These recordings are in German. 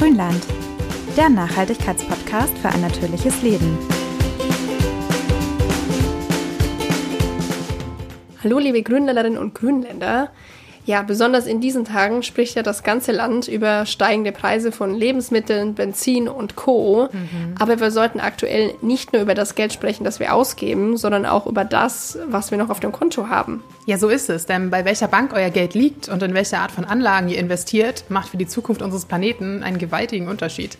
Grünland, der Nachhaltigkeitspodcast für ein natürliches Leben. Hallo liebe Grünländerinnen und Grünländer. Ja, besonders in diesen Tagen spricht ja das ganze Land über steigende Preise von Lebensmitteln, Benzin und Co. Mhm. Aber wir sollten aktuell nicht nur über das Geld sprechen, das wir ausgeben, sondern auch über das, was wir noch auf dem Konto haben. Ja, so ist es. Denn bei welcher Bank euer Geld liegt und in welche Art von Anlagen ihr investiert, macht für die Zukunft unseres Planeten einen gewaltigen Unterschied.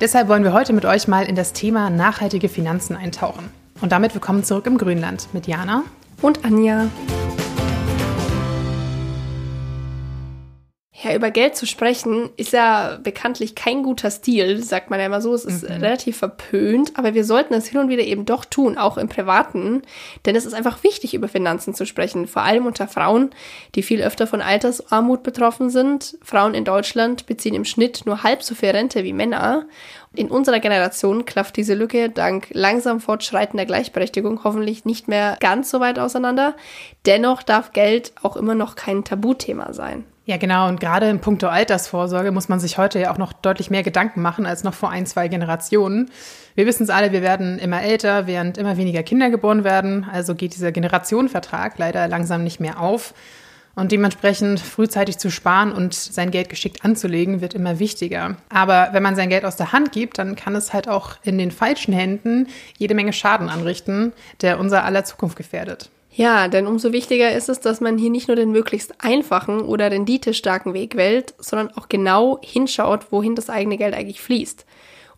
Deshalb wollen wir heute mit euch mal in das Thema nachhaltige Finanzen eintauchen. Und damit willkommen zurück im Grünland mit Jana und Anja. Ja, über Geld zu sprechen ist ja bekanntlich kein guter Stil, sagt man ja immer so. Es ist mhm. relativ verpönt, aber wir sollten es hin und wieder eben doch tun, auch im Privaten. Denn es ist einfach wichtig, über Finanzen zu sprechen, vor allem unter Frauen, die viel öfter von Altersarmut betroffen sind. Frauen in Deutschland beziehen im Schnitt nur halb so viel Rente wie Männer. In unserer Generation klafft diese Lücke dank langsam fortschreitender Gleichberechtigung hoffentlich nicht mehr ganz so weit auseinander. Dennoch darf Geld auch immer noch kein Tabuthema sein. Ja, genau. Und gerade in puncto Altersvorsorge muss man sich heute ja auch noch deutlich mehr Gedanken machen als noch vor ein, zwei Generationen. Wir wissen es alle, wir werden immer älter, während immer weniger Kinder geboren werden. Also geht dieser Generationenvertrag leider langsam nicht mehr auf. Und dementsprechend frühzeitig zu sparen und sein Geld geschickt anzulegen, wird immer wichtiger. Aber wenn man sein Geld aus der Hand gibt, dann kann es halt auch in den falschen Händen jede Menge Schaden anrichten, der unser aller Zukunft gefährdet. Ja, denn umso wichtiger ist es, dass man hier nicht nur den möglichst einfachen oder renditestarken Weg wählt, sondern auch genau hinschaut, wohin das eigene Geld eigentlich fließt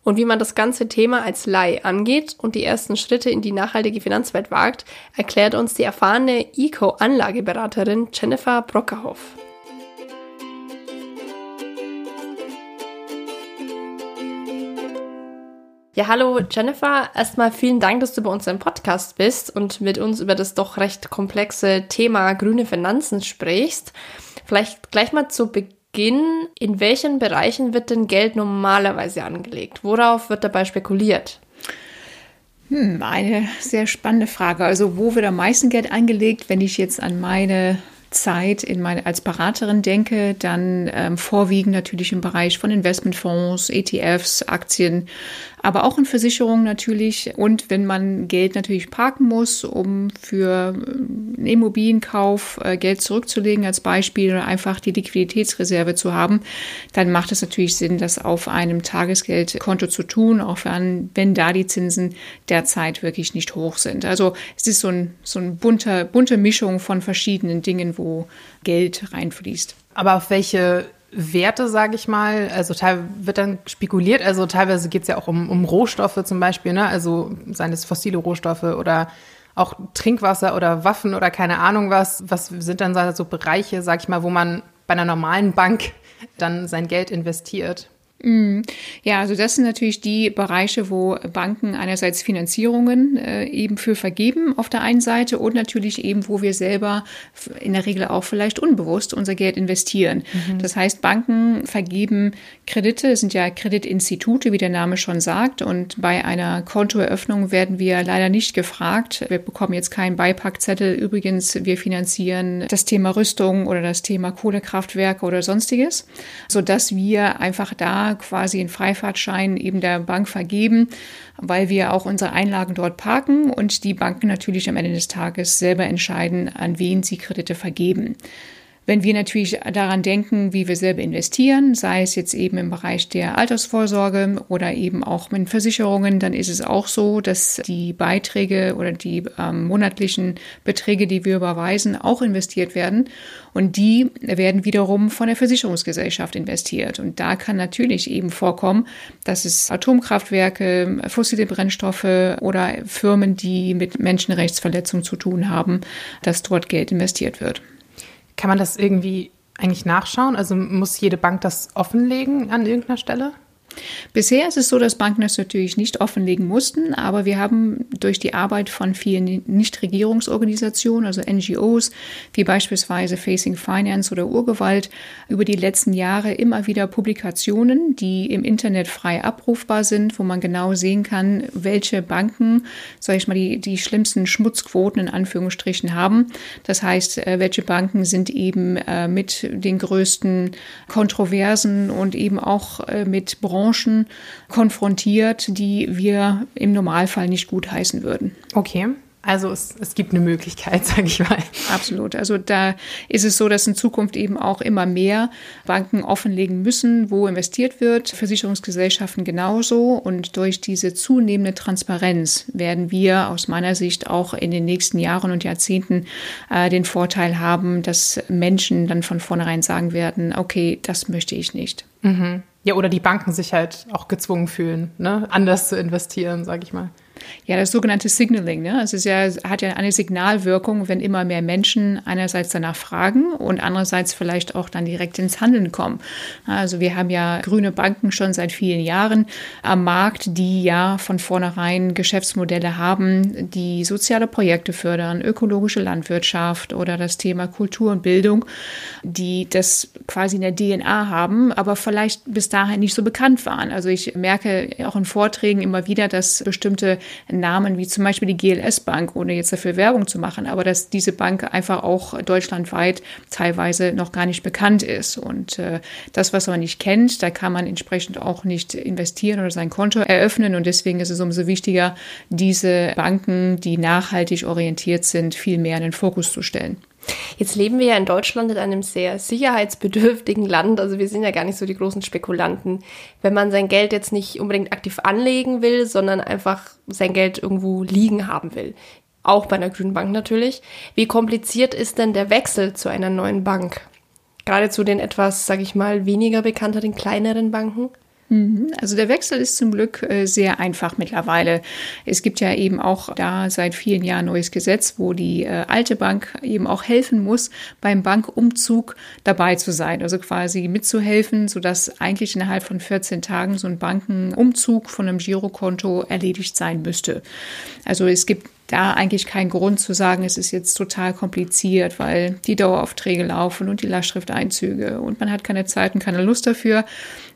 und wie man das ganze Thema als Leih angeht und die ersten Schritte in die nachhaltige Finanzwelt wagt, erklärt uns die erfahrene Eco-Anlageberaterin Jennifer Brockerhoff. Ja, hallo Jennifer. Erstmal vielen Dank, dass du bei uns im Podcast bist und mit uns über das doch recht komplexe Thema grüne Finanzen sprichst. Vielleicht gleich mal zu Beginn, in welchen Bereichen wird denn Geld normalerweise angelegt? Worauf wird dabei spekuliert? Hm, eine sehr spannende Frage. Also wo wird am meisten Geld angelegt, wenn ich jetzt an meine Zeit in meine, als Beraterin denke, dann ähm, vorwiegend natürlich im Bereich von Investmentfonds, ETFs, Aktien, aber auch in Versicherungen natürlich. Und wenn man Geld natürlich parken muss, um für einen ähm, Immobilienkauf äh, Geld zurückzulegen als Beispiel oder einfach die Liquiditätsreserve zu haben, dann macht es natürlich Sinn, das auf einem Tagesgeldkonto zu tun, auch wenn, wenn da die Zinsen derzeit wirklich nicht hoch sind. Also es ist so ein, so ein bunter, bunte Mischung von verschiedenen Dingen, wo Geld reinfließt. Aber auf welche Werte, sage ich mal. Also wird dann spekuliert. Also teilweise geht es ja auch um, um Rohstoffe zum Beispiel, ne? Also seien es fossile Rohstoffe oder auch Trinkwasser oder Waffen oder keine Ahnung was. Was sind dann so Bereiche, sag ich mal, wo man bei einer normalen Bank dann sein Geld investiert? Mm. Ja, also das sind natürlich die Bereiche, wo Banken einerseits Finanzierungen äh, eben für vergeben auf der einen Seite und natürlich eben, wo wir selber in der Regel auch vielleicht unbewusst unser Geld investieren. Mhm. Das heißt, Banken vergeben Kredite, es sind ja Kreditinstitute, wie der Name schon sagt. Und bei einer Kontoeröffnung werden wir leider nicht gefragt. Wir bekommen jetzt keinen Beipackzettel. Übrigens, wir finanzieren das Thema Rüstung oder das Thema Kohlekraftwerke oder sonstiges, sodass wir einfach da quasi einen Freifahrtschein eben der Bank vergeben, weil wir auch unsere Einlagen dort parken und die Banken natürlich am Ende des Tages selber entscheiden, an wen sie Kredite vergeben. Wenn wir natürlich daran denken, wie wir selber investieren, sei es jetzt eben im Bereich der Altersvorsorge oder eben auch mit Versicherungen, dann ist es auch so, dass die Beiträge oder die ähm, monatlichen Beträge, die wir überweisen, auch investiert werden. Und die werden wiederum von der Versicherungsgesellschaft investiert. Und da kann natürlich eben vorkommen, dass es Atomkraftwerke, fossile Brennstoffe oder Firmen, die mit Menschenrechtsverletzungen zu tun haben, dass dort Geld investiert wird. Kann man das irgendwie eigentlich nachschauen? Also muss jede Bank das offenlegen an irgendeiner Stelle? Bisher ist es so, dass Banken das natürlich nicht offenlegen mussten, aber wir haben durch die Arbeit von vielen Nichtregierungsorganisationen, also NGOs, wie beispielsweise Facing Finance oder Urgewalt, über die letzten Jahre immer wieder Publikationen, die im Internet frei abrufbar sind, wo man genau sehen kann, welche Banken, sage ich mal, die, die schlimmsten Schmutzquoten in Anführungsstrichen haben. Das heißt, äh, welche Banken sind eben äh, mit den größten Kontroversen und eben auch äh, mit Branchen konfrontiert, die wir im Normalfall nicht gutheißen würden. Okay. Also es, es gibt eine Möglichkeit, sage ich mal. Absolut. Also da ist es so, dass in Zukunft eben auch immer mehr Banken offenlegen müssen, wo investiert wird, Versicherungsgesellschaften genauso. Und durch diese zunehmende Transparenz werden wir aus meiner Sicht auch in den nächsten Jahren und Jahrzehnten äh, den Vorteil haben, dass Menschen dann von vornherein sagen werden, okay, das möchte ich nicht. Mhm. Ja, oder die Banken sich halt auch gezwungen fühlen, ne? anders zu investieren, sage ich mal. Ja, das sogenannte Signaling. Ne? Es ist ja, hat ja eine Signalwirkung, wenn immer mehr Menschen einerseits danach fragen und andererseits vielleicht auch dann direkt ins Handeln kommen. Also wir haben ja grüne Banken schon seit vielen Jahren am Markt, die ja von vornherein Geschäftsmodelle haben, die soziale Projekte fördern, ökologische Landwirtschaft oder das Thema Kultur und Bildung, die das quasi in der DNA haben, aber vielleicht bis dahin nicht so bekannt waren. Also ich merke auch in Vorträgen immer wieder, dass bestimmte Namen wie zum Beispiel die GLS Bank, ohne jetzt dafür Werbung zu machen, aber dass diese Bank einfach auch deutschlandweit teilweise noch gar nicht bekannt ist. Und äh, das, was man nicht kennt, da kann man entsprechend auch nicht investieren oder sein Konto eröffnen. Und deswegen ist es umso wichtiger, diese Banken, die nachhaltig orientiert sind, viel mehr in den Fokus zu stellen. Jetzt leben wir ja in Deutschland in einem sehr sicherheitsbedürftigen Land. Also wir sind ja gar nicht so die großen Spekulanten. Wenn man sein Geld jetzt nicht unbedingt aktiv anlegen will, sondern einfach sein Geld irgendwo liegen haben will. Auch bei einer grünen Bank natürlich. Wie kompliziert ist denn der Wechsel zu einer neuen Bank? Gerade zu den etwas, sag ich mal, weniger bekannteren, kleineren Banken? Mhm. Also der Wechsel ist zum Glück äh, sehr einfach mittlerweile. Es gibt ja eben auch da seit vielen Jahren neues Gesetz, wo die äh, alte Bank eben auch helfen muss, beim Bankumzug dabei zu sein. Also quasi mitzuhelfen, sodass eigentlich innerhalb von 14 Tagen so ein Bankenumzug von einem Girokonto erledigt sein müsste. Also es gibt da eigentlich keinen Grund zu sagen, es ist jetzt total kompliziert, weil die Daueraufträge laufen und die Lastschrifteinzüge und man hat keine Zeit und keine Lust dafür.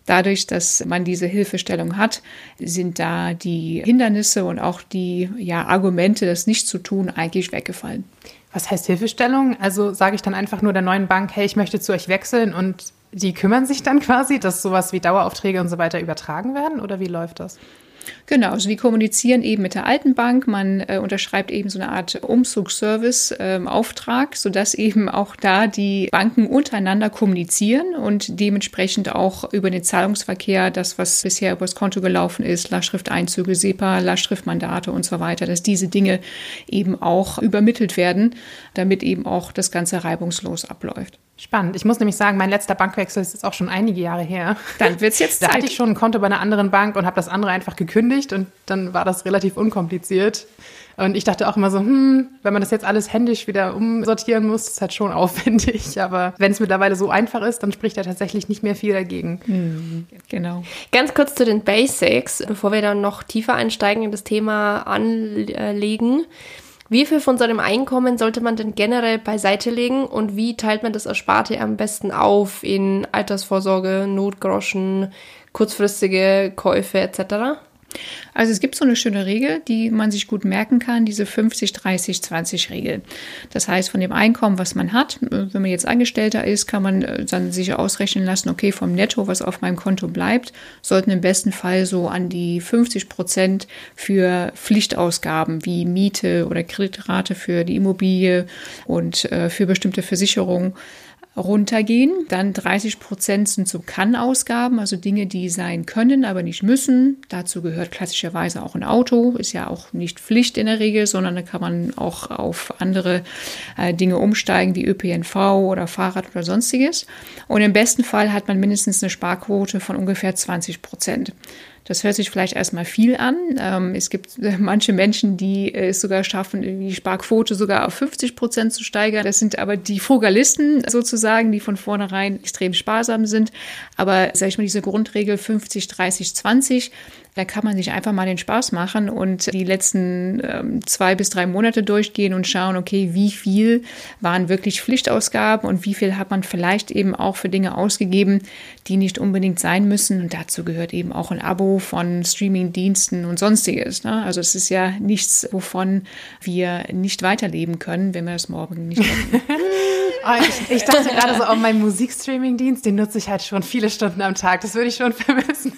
Dadurch, dass man diese Hilfestellung hat, sind da die Hindernisse und auch die ja, Argumente, das nicht zu tun, eigentlich weggefallen. Was heißt Hilfestellung? Also sage ich dann einfach nur der neuen Bank, hey, ich möchte zu euch wechseln und die kümmern sich dann quasi, dass sowas wie Daueraufträge und so weiter übertragen werden oder wie läuft das? Genau, also wir kommunizieren eben mit der alten Bank. Man äh, unterschreibt eben so eine Art Umzugsservice-Auftrag, ähm, sodass eben auch da die Banken untereinander kommunizieren und dementsprechend auch über den Zahlungsverkehr, das, was bisher übers Konto gelaufen ist, Lastschrifteinzüge, SEPA, Lastschriftmandate und so weiter, dass diese Dinge eben auch übermittelt werden, damit eben auch das Ganze reibungslos abläuft. Spannend. Ich muss nämlich sagen, mein letzter Bankwechsel ist jetzt auch schon einige Jahre her. Dann wird es jetzt Zeit. Da hatte ich schon ein Konto bei einer anderen Bank und habe das andere einfach gekündigt und dann war das relativ unkompliziert. Und ich dachte auch immer so, hm, wenn man das jetzt alles händisch wieder umsortieren muss, ist halt schon aufwendig. Aber wenn es mittlerweile so einfach ist, dann spricht ja tatsächlich nicht mehr viel dagegen. Mhm, genau. Ganz kurz zu den Basics, bevor wir dann noch tiefer einsteigen in das Thema anlegen. Wie viel von seinem Einkommen sollte man denn generell beiseite legen und wie teilt man das Ersparte am besten auf in Altersvorsorge, Notgroschen, kurzfristige Käufe etc.? Also es gibt so eine schöne Regel, die man sich gut merken kann, diese 50-30-20-Regel. Das heißt, von dem Einkommen, was man hat, wenn man jetzt Angestellter ist, kann man äh, dann sich ausrechnen lassen, okay, vom Netto, was auf meinem Konto bleibt, sollten im besten Fall so an die 50 Prozent für Pflichtausgaben wie Miete oder Kreditrate für die Immobilie und äh, für bestimmte Versicherungen runtergehen. Dann 30 Prozent sind so Kann-Ausgaben, also Dinge, die sein können, aber nicht müssen. Dazu gehört klassischerweise auch ein Auto, ist ja auch nicht Pflicht in der Regel, sondern da kann man auch auf andere äh, Dinge umsteigen, wie ÖPNV oder Fahrrad oder sonstiges. Und im besten Fall hat man mindestens eine Sparquote von ungefähr 20 Prozent. Das hört sich vielleicht erstmal viel an. Ähm, es gibt manche Menschen, die es sogar schaffen, die Sparquote sogar auf 50 Prozent zu steigern. Das sind aber die Frugalisten sozusagen, die von vornherein extrem sparsam sind. Aber sage ich mal, diese Grundregel 50, 30, 20, da kann man sich einfach mal den Spaß machen und die letzten ähm, zwei bis drei Monate durchgehen und schauen, okay, wie viel waren wirklich Pflichtausgaben und wie viel hat man vielleicht eben auch für Dinge ausgegeben, die nicht unbedingt sein müssen. Und dazu gehört eben auch ein Abo von Streamingdiensten und sonstiges. Ne? Also es ist ja nichts, wovon wir nicht weiterleben können, wenn wir das morgen nicht machen. ich, dachte gerade so, oh, mein Musikstreaming-Dienst, den nutze ich halt schon viele Stunden am Tag. Das würde ich schon vermissen.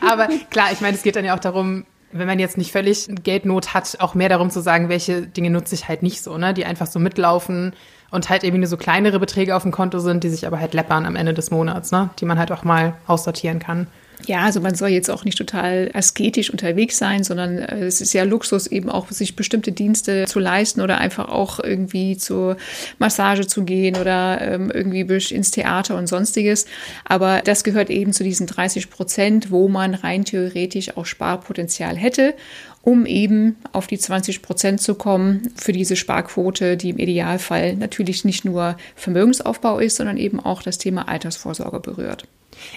Aber klar, ich meine, es geht dann ja auch darum, wenn man jetzt nicht völlig Geldnot hat, auch mehr darum zu sagen, welche Dinge nutze ich halt nicht so, ne? Die einfach so mitlaufen und halt eben nur so kleinere Beträge auf dem Konto sind, die sich aber halt läppern am Ende des Monats, ne? Die man halt auch mal aussortieren kann. Ja, also man soll jetzt auch nicht total asketisch unterwegs sein, sondern äh, es ist ja Luxus, eben auch sich bestimmte Dienste zu leisten oder einfach auch irgendwie zur Massage zu gehen oder ähm, irgendwie ins Theater und sonstiges. Aber das gehört eben zu diesen 30 Prozent, wo man rein theoretisch auch Sparpotenzial hätte um eben auf die 20 Prozent zu kommen für diese Sparquote, die im Idealfall natürlich nicht nur Vermögensaufbau ist, sondern eben auch das Thema Altersvorsorge berührt.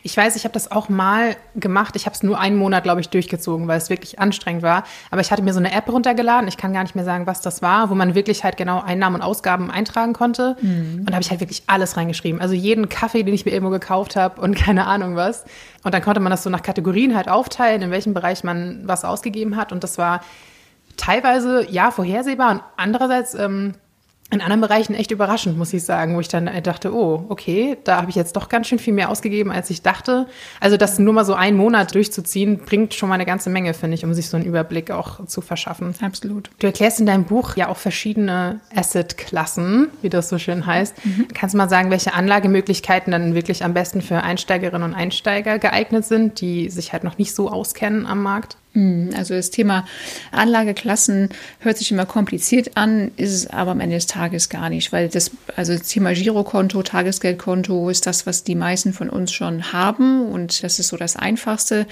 Ich weiß, ich habe das auch mal gemacht. Ich habe es nur einen Monat, glaube ich, durchgezogen, weil es wirklich anstrengend war. Aber ich hatte mir so eine App runtergeladen. Ich kann gar nicht mehr sagen, was das war, wo man wirklich halt genau Einnahmen und Ausgaben eintragen konnte. Mhm. Und da habe ich halt wirklich alles reingeschrieben. Also jeden Kaffee, den ich mir irgendwo gekauft habe und keine Ahnung was. Und dann konnte man das so nach Kategorien halt aufteilen, in welchem Bereich man was ausgegeben hat. Und das war teilweise ja vorhersehbar und andererseits ähm, in anderen Bereichen echt überraschend, muss ich sagen, wo ich dann dachte, oh, okay, da habe ich jetzt doch ganz schön viel mehr ausgegeben, als ich dachte. Also das nur mal so einen Monat durchzuziehen, bringt schon mal eine ganze Menge, finde ich, um sich so einen Überblick auch zu verschaffen. Absolut. Du erklärst in deinem Buch ja auch verschiedene Asset-Klassen, wie das so schön heißt. Mhm. Kannst du mal sagen, welche Anlagemöglichkeiten dann wirklich am besten für Einsteigerinnen und Einsteiger geeignet sind, die sich halt noch nicht so auskennen am Markt? Hm, also das Thema Anlageklassen hört sich immer kompliziert an, ist es aber am Ende des Tages gar nicht, weil das, also das Thema Girokonto, Tagesgeldkonto ist das, was die meisten von uns schon haben und das ist so das Einfachste.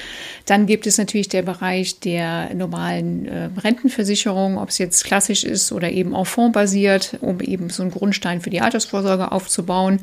Dann gibt es natürlich der Bereich der normalen äh, Rentenversicherung, ob es jetzt klassisch ist oder eben auf Fonds basiert, um eben so einen Grundstein für die Altersvorsorge aufzubauen.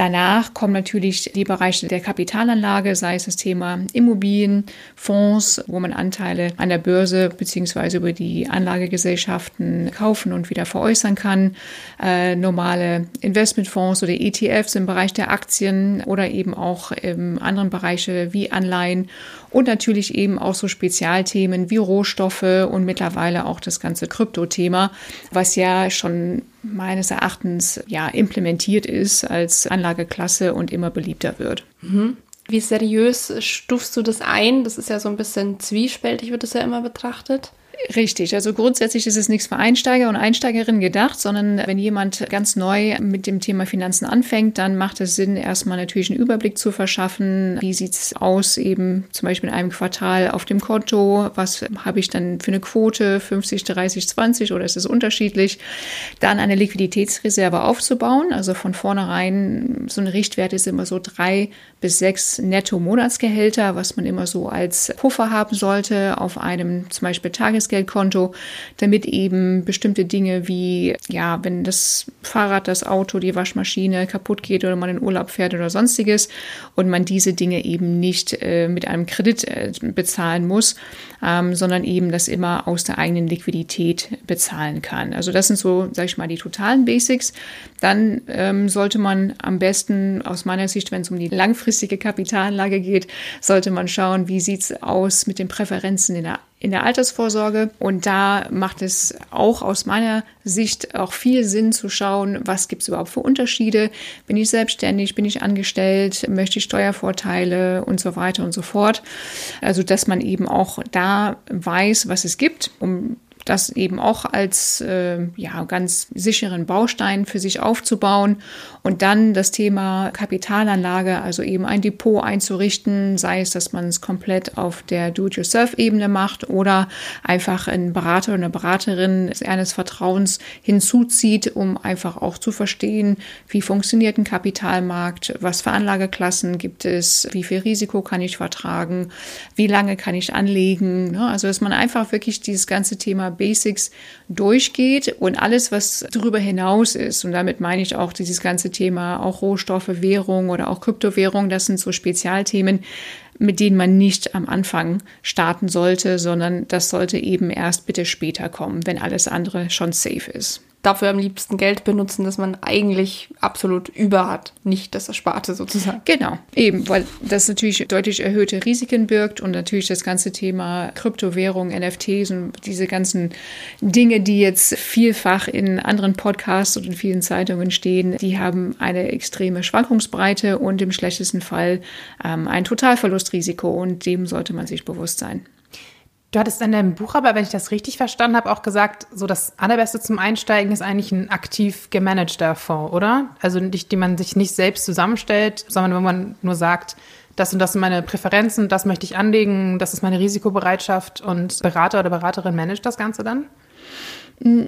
Danach kommen natürlich die Bereiche der Kapitalanlage, sei es das Thema Immobilien, Fonds, wo man Anteile an der Börse bzw. über die Anlagegesellschaften kaufen und wieder veräußern kann, äh, normale Investmentfonds oder ETFs im Bereich der Aktien oder eben auch in anderen Bereiche wie Anleihen und natürlich eben auch so Spezialthemen wie Rohstoffe und mittlerweile auch das ganze Kryptothema, was ja schon meines Erachtens ja implementiert ist als Anlageklasse und immer beliebter wird. Mhm. Wie seriös stufst du das ein? Das ist ja so ein bisschen zwiespältig, wird das ja immer betrachtet. Richtig, also grundsätzlich ist es nichts für Einsteiger und Einsteigerinnen gedacht, sondern wenn jemand ganz neu mit dem Thema Finanzen anfängt, dann macht es Sinn, erstmal natürlich einen Überblick zu verschaffen. Wie sieht es aus, eben zum Beispiel in einem Quartal auf dem Konto? Was habe ich dann für eine Quote? 50, 30, 20 oder ist es unterschiedlich? Dann eine Liquiditätsreserve aufzubauen. Also von vornherein, so ein Richtwert ist immer so drei bis sechs Netto-Monatsgehälter, was man immer so als Puffer haben sollte auf einem zum Beispiel Tages Tagesgeldkonto, damit eben bestimmte Dinge wie, ja, wenn das Fahrrad, das Auto, die Waschmaschine kaputt geht oder man in Urlaub fährt oder sonstiges und man diese Dinge eben nicht äh, mit einem Kredit äh, bezahlen muss, ähm, sondern eben das immer aus der eigenen Liquidität bezahlen kann. Also das sind so, sag ich mal, die totalen Basics. Dann ähm, sollte man am besten aus meiner Sicht, wenn es um die langfristige Kapitalanlage geht, sollte man schauen, wie sieht es aus mit den Präferenzen in der in der Altersvorsorge. Und da macht es auch aus meiner Sicht auch viel Sinn zu schauen, was gibt es überhaupt für Unterschiede. Bin ich selbstständig, bin ich angestellt, möchte ich Steuervorteile und so weiter und so fort. Also dass man eben auch da weiß, was es gibt, um das eben auch als äh, ja, ganz sicheren Baustein für sich aufzubauen und dann das Thema Kapitalanlage, also eben ein Depot einzurichten, sei es, dass man es komplett auf der Do-it-yourself-Ebene macht oder einfach einen Berater oder eine Beraterin eines Vertrauens hinzuzieht, um einfach auch zu verstehen, wie funktioniert ein Kapitalmarkt, was für Anlageklassen gibt es, wie viel Risiko kann ich vertragen, wie lange kann ich anlegen. Ne? Also, dass man einfach wirklich dieses ganze Thema Basics durchgeht und alles, was darüber hinaus ist, und damit meine ich auch dieses ganze Thema, auch Rohstoffe, Währung oder auch Kryptowährung, das sind so Spezialthemen, mit denen man nicht am Anfang starten sollte, sondern das sollte eben erst bitte später kommen, wenn alles andere schon safe ist dafür am liebsten Geld benutzen, das man eigentlich absolut über hat, nicht das Ersparte sozusagen. Genau, eben, weil das natürlich deutlich erhöhte Risiken birgt und natürlich das ganze Thema Kryptowährung, NFTs und diese ganzen Dinge, die jetzt vielfach in anderen Podcasts und in vielen Zeitungen stehen, die haben eine extreme Schwankungsbreite und im schlechtesten Fall ähm, ein Totalverlustrisiko und dem sollte man sich bewusst sein. Du hattest in deinem Buch aber, wenn ich das richtig verstanden habe, auch gesagt, so das Allerbeste zum Einsteigen ist eigentlich ein aktiv gemanagter Fonds, oder? Also nicht, die man sich nicht selbst zusammenstellt, sondern wenn man nur sagt, das und das sind meine Präferenzen, das möchte ich anlegen, das ist meine Risikobereitschaft und Berater oder Beraterin managt das Ganze dann?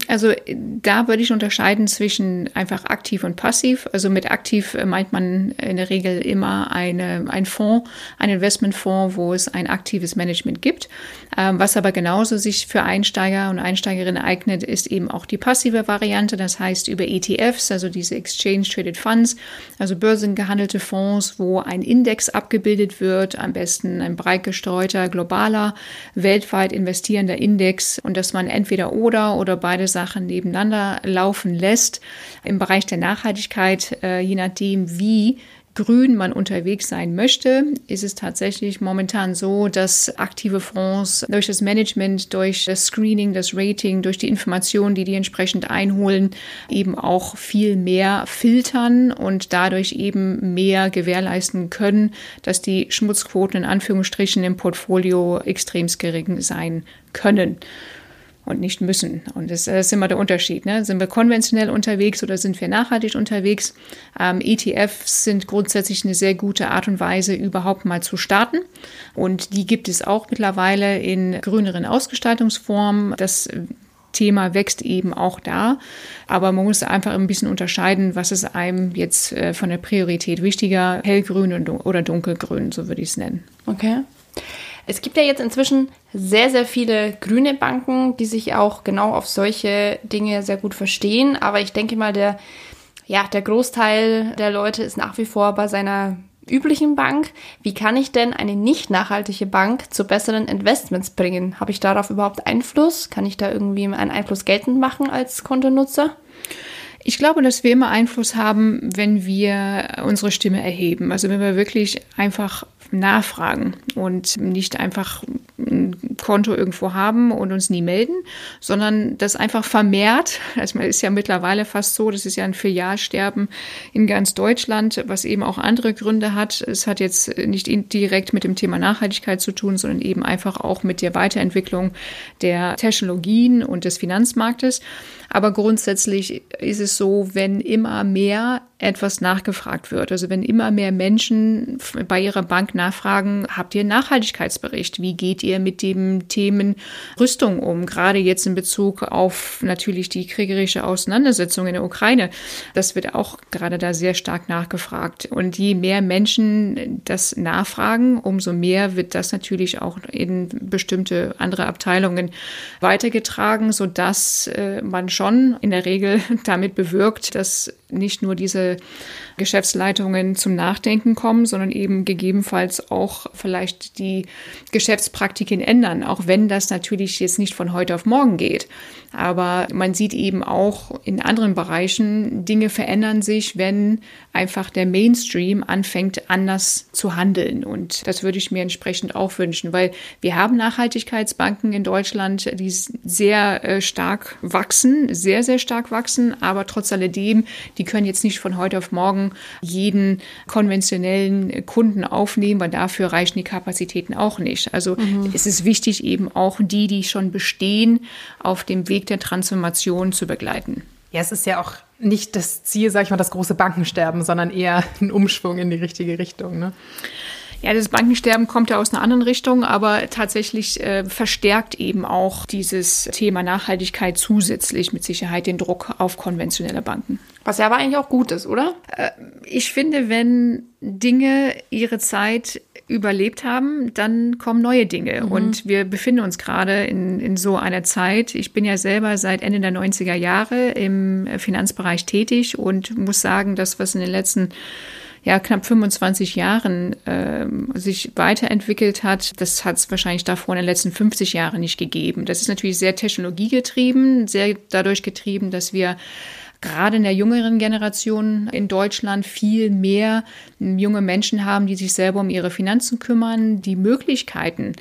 Also da würde ich unterscheiden zwischen einfach aktiv und passiv. Also mit aktiv meint man in der Regel immer eine, ein Fonds, ein Investmentfonds, wo es ein aktives Management gibt. Ähm, was aber genauso sich für Einsteiger und Einsteigerinnen eignet, ist eben auch die passive Variante. Das heißt über ETFs, also diese Exchange Traded Funds, also börsengehandelte Fonds, wo ein Index abgebildet wird, am besten ein breit gestreuter, globaler, weltweit investierender Index und dass man entweder oder oder beide Sachen nebeneinander laufen lässt. Im Bereich der Nachhaltigkeit, äh, je nachdem, wie grün man unterwegs sein möchte, ist es tatsächlich momentan so, dass aktive Fonds durch das Management, durch das Screening, das Rating, durch die Informationen, die die entsprechend einholen, eben auch viel mehr filtern und dadurch eben mehr gewährleisten können, dass die Schmutzquoten in Anführungsstrichen im Portfolio extremst gering sein können und nicht müssen. Und das, das ist immer der Unterschied. Ne? Sind wir konventionell unterwegs oder sind wir nachhaltig unterwegs? Ähm, ETFs sind grundsätzlich eine sehr gute Art und Weise, überhaupt mal zu starten. Und die gibt es auch mittlerweile in grüneren Ausgestaltungsformen. Das Thema wächst eben auch da. Aber man muss einfach ein bisschen unterscheiden, was ist einem jetzt äh, von der Priorität wichtiger, hellgrün oder dunkelgrün, so würde ich es nennen. Okay. Es gibt ja jetzt inzwischen sehr, sehr viele grüne Banken, die sich auch genau auf solche Dinge sehr gut verstehen. Aber ich denke mal, der, ja, der Großteil der Leute ist nach wie vor bei seiner üblichen Bank. Wie kann ich denn eine nicht nachhaltige Bank zu besseren Investments bringen? Habe ich darauf überhaupt Einfluss? Kann ich da irgendwie einen Einfluss geltend machen als Kontonutzer? Ich glaube, dass wir immer Einfluss haben, wenn wir unsere Stimme erheben. Also wenn wir wirklich einfach nachfragen und nicht einfach ein Konto irgendwo haben und uns nie melden, sondern das einfach vermehrt. Also man ist ja mittlerweile fast so, das ist ja ein Filialsterben in ganz Deutschland, was eben auch andere Gründe hat. Es hat jetzt nicht direkt mit dem Thema Nachhaltigkeit zu tun, sondern eben einfach auch mit der Weiterentwicklung der Technologien und des Finanzmarktes. Aber grundsätzlich ist es so, wenn immer mehr etwas nachgefragt wird. Also wenn immer mehr Menschen bei ihrer Bank nachfragen, habt ihr einen Nachhaltigkeitsbericht? Wie geht ihr mit dem Themen Rüstung um? Gerade jetzt in Bezug auf natürlich die kriegerische Auseinandersetzung in der Ukraine. Das wird auch gerade da sehr stark nachgefragt. Und je mehr Menschen das nachfragen, umso mehr wird das natürlich auch in bestimmte andere Abteilungen weitergetragen, sodass äh, man schon in der Regel damit bewirkt, dass nicht nur diese Geschäftsleitungen zum Nachdenken kommen, sondern eben gegebenenfalls auch vielleicht die Geschäftspraktiken ändern, auch wenn das natürlich jetzt nicht von heute auf morgen geht. Aber man sieht eben auch in anderen Bereichen, Dinge verändern sich, wenn einfach der Mainstream anfängt, anders zu handeln. Und das würde ich mir entsprechend auch wünschen, weil wir haben Nachhaltigkeitsbanken in Deutschland, die sehr äh, stark wachsen, sehr, sehr stark wachsen, aber trotz alledem, die können jetzt nicht von heute auf morgen jeden konventionellen Kunden aufnehmen, weil dafür reichen die Kapazitäten auch nicht. Also mhm. es ist wichtig, eben auch die, die schon bestehen, auf dem Weg der Transformation zu begleiten. Ja, es ist ja auch nicht das Ziel, sag ich mal, das große Bankensterben, sondern eher ein Umschwung in die richtige Richtung. Ne? Ja, das Bankensterben kommt ja aus einer anderen Richtung, aber tatsächlich äh, verstärkt eben auch dieses Thema Nachhaltigkeit zusätzlich mit Sicherheit den Druck auf konventionelle Banken. Was ja aber eigentlich auch gut ist, oder? Äh, ich finde, wenn Dinge ihre Zeit überlebt haben, dann kommen neue Dinge. Mhm. Und wir befinden uns gerade in, in so einer Zeit. Ich bin ja selber seit Ende der 90er Jahre im Finanzbereich tätig und muss sagen, das, was in den letzten ja, knapp 25 Jahren äh, sich weiterentwickelt hat, das hat es wahrscheinlich davor in den letzten 50 Jahren nicht gegeben. Das ist natürlich sehr technologiegetrieben, sehr dadurch getrieben, dass wir gerade in der jüngeren Generation in Deutschland viel mehr junge Menschen haben, die sich selber um ihre Finanzen kümmern, die Möglichkeiten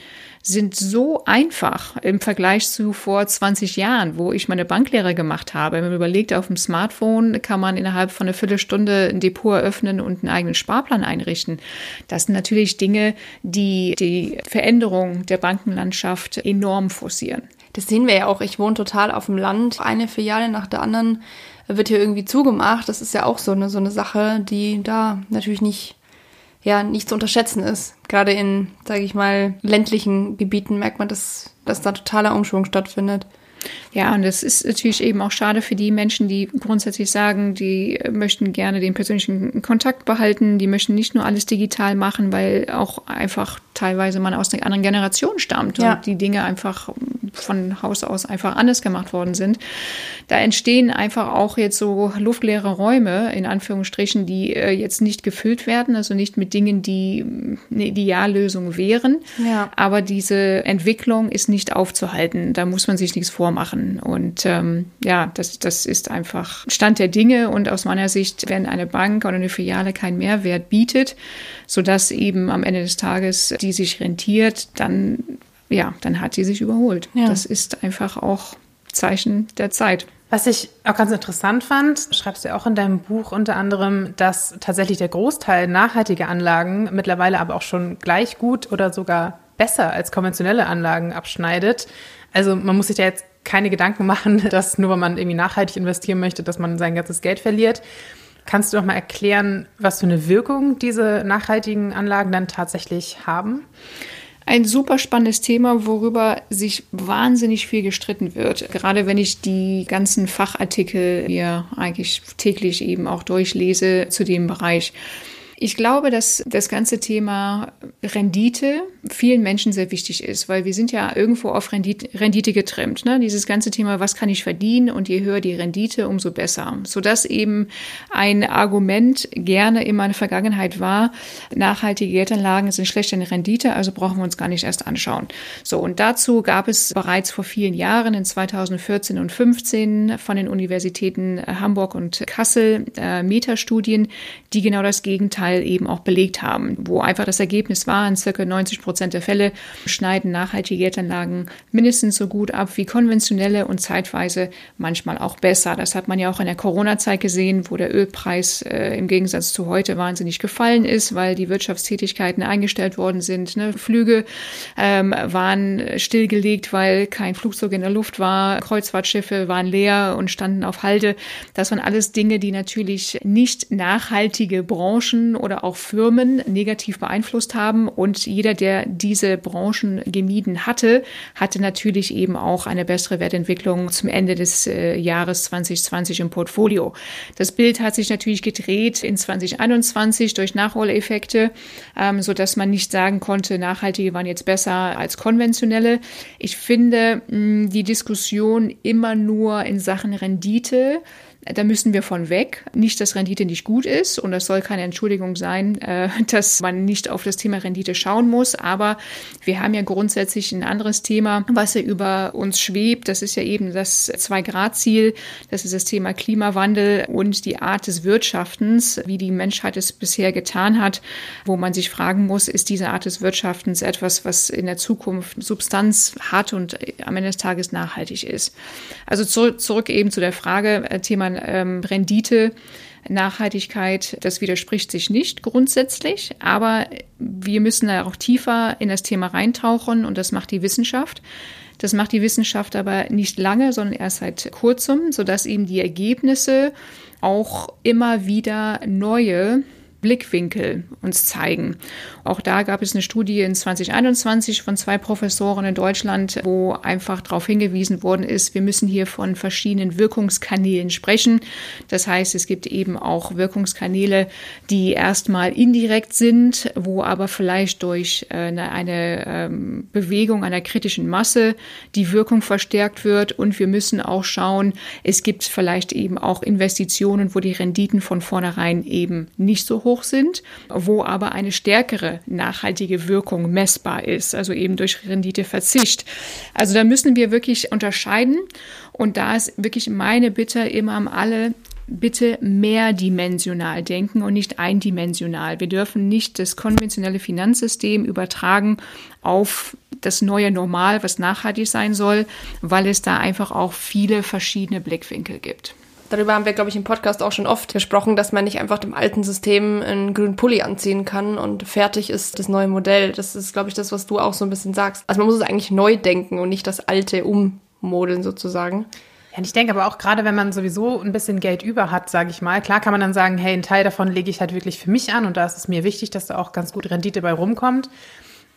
sind so einfach im Vergleich zu vor 20 Jahren, wo ich meine Banklehre gemacht habe. Wenn man überlegt, auf dem Smartphone kann man innerhalb von einer Viertelstunde ein Depot eröffnen und einen eigenen Sparplan einrichten. Das sind natürlich Dinge, die die Veränderung der Bankenlandschaft enorm forcieren. Das sehen wir ja auch. Ich wohne total auf dem Land. Eine Filiale nach der anderen wird hier irgendwie zugemacht. Das ist ja auch so eine, so eine Sache, die da natürlich nicht ja nicht zu unterschätzen ist. Gerade in, sage ich mal, ländlichen Gebieten merkt man, dass, dass da totaler Umschwung stattfindet. Ja, und es ist natürlich eben auch schade für die Menschen, die grundsätzlich sagen, die möchten gerne den persönlichen Kontakt behalten, die möchten nicht nur alles digital machen, weil auch einfach teilweise man aus einer anderen Generation stammt ja. und die Dinge einfach von Haus aus einfach anders gemacht worden sind. Da entstehen einfach auch jetzt so luftleere Räume, in Anführungsstrichen, die äh, jetzt nicht gefüllt werden, also nicht mit Dingen, die eine Ideallösung wären. Ja. Aber diese Entwicklung ist nicht aufzuhalten. Da muss man sich nichts vormachen. Und ähm, ja, das, das ist einfach Stand der Dinge. Und aus meiner Sicht, wenn eine Bank oder eine Filiale keinen Mehrwert bietet, sodass eben am Ende des Tages die sich rentiert, dann ja, dann hat sie sich überholt. Ja. Das ist einfach auch Zeichen der Zeit. Was ich auch ganz interessant fand, schreibst du auch in deinem Buch unter anderem, dass tatsächlich der Großteil nachhaltiger Anlagen mittlerweile aber auch schon gleich gut oder sogar besser als konventionelle Anlagen abschneidet. Also man muss sich da jetzt keine Gedanken machen, dass nur wenn man irgendwie nachhaltig investieren möchte, dass man sein ganzes Geld verliert. Kannst du noch mal erklären, was für eine Wirkung diese nachhaltigen Anlagen dann tatsächlich haben? Ein super spannendes Thema, worüber sich wahnsinnig viel gestritten wird. Gerade wenn ich die ganzen Fachartikel mir eigentlich täglich eben auch durchlese zu dem Bereich. Ich glaube, dass das ganze Thema Rendite vielen Menschen sehr wichtig ist, weil wir sind ja irgendwo auf Rendite, Rendite getrimmt. Ne? Dieses ganze Thema, was kann ich verdienen und je höher die Rendite, umso besser. Sodass eben ein Argument gerne in meiner Vergangenheit war, nachhaltige Geldanlagen sind schlechter in Rendite, also brauchen wir uns gar nicht erst anschauen. So, und dazu gab es bereits vor vielen Jahren, in 2014 und 15 von den Universitäten Hamburg und Kassel, äh, Metastudien, die genau das Gegenteil Teil eben auch belegt haben, wo einfach das Ergebnis war, in circa 90 Prozent der Fälle schneiden nachhaltige Geldanlagen mindestens so gut ab wie konventionelle und zeitweise manchmal auch besser. Das hat man ja auch in der Corona-Zeit gesehen, wo der Ölpreis äh, im Gegensatz zu heute wahnsinnig gefallen ist, weil die Wirtschaftstätigkeiten eingestellt worden sind. Ne? Flüge ähm, waren stillgelegt, weil kein Flugzeug in der Luft war. Kreuzfahrtschiffe waren leer und standen auf Halde. Das waren alles Dinge, die natürlich nicht nachhaltige Branchen oder auch Firmen negativ beeinflusst haben. Und jeder, der diese Branchen gemieden hatte, hatte natürlich eben auch eine bessere Wertentwicklung zum Ende des äh, Jahres 2020 im Portfolio. Das Bild hat sich natürlich gedreht in 2021 durch Nachholeffekte, ähm, so dass man nicht sagen konnte, nachhaltige waren jetzt besser als konventionelle. Ich finde mh, die Diskussion immer nur in Sachen Rendite da müssen wir von weg. Nicht, dass Rendite nicht gut ist und das soll keine Entschuldigung sein, äh, dass man nicht auf das Thema Rendite schauen muss. Aber wir haben ja grundsätzlich ein anderes Thema, was ja über uns schwebt. Das ist ja eben das Zwei-Grad-Ziel. Das ist das Thema Klimawandel und die Art des Wirtschaftens, wie die Menschheit es bisher getan hat, wo man sich fragen muss, ist diese Art des Wirtschaftens etwas, was in der Zukunft Substanz hat und am Ende des Tages nachhaltig ist. Also zurück, eben zu der Frage, äh, Thema ähm, Rendite Nachhaltigkeit, das widerspricht sich nicht grundsätzlich, aber wir müssen da auch tiefer in das Thema reintauchen und das macht die Wissenschaft. Das macht die Wissenschaft aber nicht lange, sondern erst seit kurzem, sodass eben die Ergebnisse auch immer wieder neue Blickwinkel uns zeigen. Auch da gab es eine Studie in 2021 von zwei Professoren in Deutschland, wo einfach darauf hingewiesen worden ist, wir müssen hier von verschiedenen Wirkungskanälen sprechen. Das heißt, es gibt eben auch Wirkungskanäle, die erstmal indirekt sind, wo aber vielleicht durch äh, eine, ähm, Bewegung einer kritischen Masse die Wirkung verstärkt wird. Und wir müssen auch schauen, es gibt vielleicht eben auch Investitionen, wo die Renditen von vornherein eben nicht so hoch hoch sind, wo aber eine stärkere nachhaltige Wirkung messbar ist, also eben durch Renditeverzicht. Also da müssen wir wirklich unterscheiden und da ist wirklich meine Bitte immer an alle, bitte mehrdimensional denken und nicht eindimensional. Wir dürfen nicht das konventionelle Finanzsystem übertragen auf das neue Normal, was nachhaltig sein soll, weil es da einfach auch viele verschiedene Blickwinkel gibt. Darüber haben wir, glaube ich, im Podcast auch schon oft gesprochen, dass man nicht einfach dem alten System einen grünen Pulli anziehen kann und fertig ist das neue Modell. Das ist, glaube ich, das, was du auch so ein bisschen sagst. Also man muss es eigentlich neu denken und nicht das alte ummodeln sozusagen. Ja, und ich denke aber auch gerade, wenn man sowieso ein bisschen Geld über hat, sage ich mal, klar kann man dann sagen, hey, einen Teil davon lege ich halt wirklich für mich an und da ist es mir wichtig, dass da auch ganz gut Rendite bei rumkommt.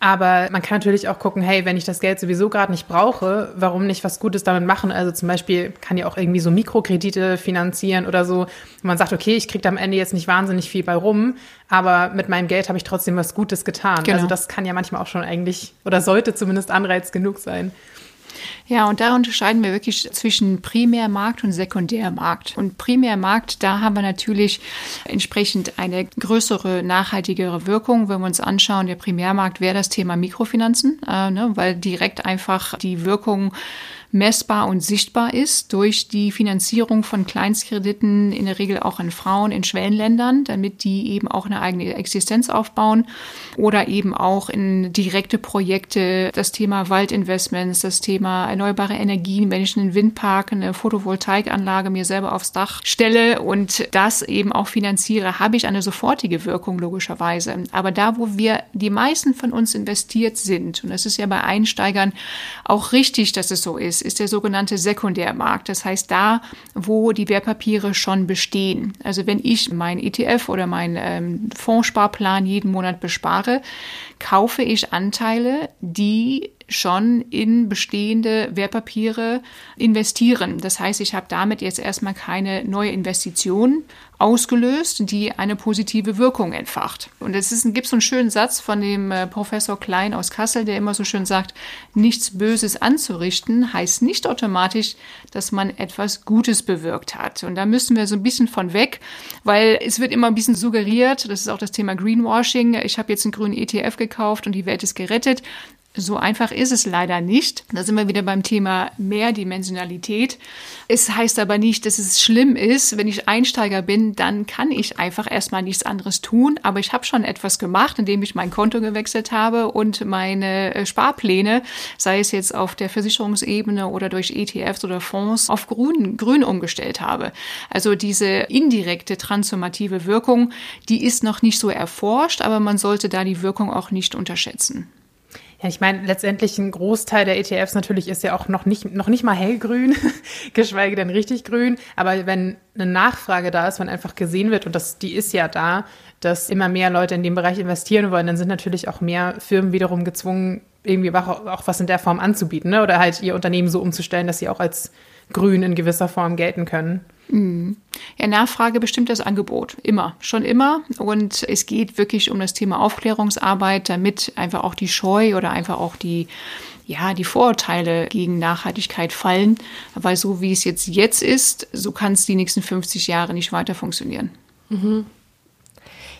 Aber man kann natürlich auch gucken, hey, wenn ich das Geld sowieso gerade nicht brauche, warum nicht was Gutes damit machen? Also zum Beispiel kann ja auch irgendwie so Mikrokredite finanzieren oder so. Und man sagt, okay, ich kriege da am Ende jetzt nicht wahnsinnig viel bei rum, aber mit meinem Geld habe ich trotzdem was Gutes getan. Genau. Also das kann ja manchmal auch schon eigentlich oder sollte zumindest Anreiz genug sein. Ja, und da unterscheiden wir wirklich zwischen Primärmarkt und Sekundärmarkt. Und Primärmarkt, da haben wir natürlich entsprechend eine größere, nachhaltigere Wirkung. Wenn wir uns anschauen, der Primärmarkt wäre das Thema Mikrofinanzen, äh, ne, weil direkt einfach die Wirkung messbar und sichtbar ist durch die Finanzierung von Kleinstkrediten, in der Regel auch an Frauen in Schwellenländern, damit die eben auch eine eigene Existenz aufbauen oder eben auch in direkte Projekte, das Thema Waldinvestments, das Thema erneuerbare Energien, wenn ich einen Windpark, eine Photovoltaikanlage mir selber aufs Dach stelle und das eben auch finanziere, habe ich eine sofortige Wirkung logischerweise. Aber da, wo wir die meisten von uns investiert sind, und das ist ja bei Einsteigern auch richtig, dass es so ist, ist der sogenannte Sekundärmarkt. Das heißt, da, wo die Wertpapiere schon bestehen. Also wenn ich mein ETF oder meinen ähm, Fondssparplan jeden Monat bespare, kaufe ich Anteile, die schon in bestehende Wertpapiere investieren. Das heißt, ich habe damit jetzt erstmal keine neue Investition ausgelöst, die eine positive Wirkung entfacht. Und es ist, gibt so einen schönen Satz von dem äh, Professor Klein aus Kassel, der immer so schön sagt, nichts Böses anzurichten heißt nicht automatisch, dass man etwas Gutes bewirkt hat. Und da müssen wir so ein bisschen von weg, weil es wird immer ein bisschen suggeriert, das ist auch das Thema Greenwashing, ich habe jetzt einen grünen ETF gekauft und die Welt ist gerettet. So einfach ist es leider nicht. Da sind wir wieder beim Thema Mehrdimensionalität. Es heißt aber nicht, dass es schlimm ist. Wenn ich Einsteiger bin, dann kann ich einfach erstmal nichts anderes tun. Aber ich habe schon etwas gemacht, indem ich mein Konto gewechselt habe und meine äh, Sparpläne, sei es jetzt auf der Versicherungsebene oder durch ETFs oder Fonds, auf grün, grün umgestellt habe. Also diese indirekte transformative Wirkung, die ist noch nicht so erforscht, aber man sollte da die Wirkung auch nicht unterschätzen. Ich meine, letztendlich ein Großteil der ETFs natürlich ist ja auch noch nicht, noch nicht mal hellgrün, geschweige denn richtig grün. Aber wenn eine Nachfrage da ist, wenn einfach gesehen wird, und das, die ist ja da, dass immer mehr Leute in dem Bereich investieren wollen, dann sind natürlich auch mehr Firmen wiederum gezwungen, irgendwie auch, auch was in der Form anzubieten, ne? Oder halt ihr Unternehmen so umzustellen, dass sie auch als grün in gewisser Form gelten können. Ja, Nachfrage bestimmt das Angebot. Immer. Schon immer. Und es geht wirklich um das Thema Aufklärungsarbeit, damit einfach auch die Scheu oder einfach auch die, ja, die Vorurteile gegen Nachhaltigkeit fallen. Weil so wie es jetzt jetzt ist, so kann es die nächsten 50 Jahre nicht weiter funktionieren. Mhm.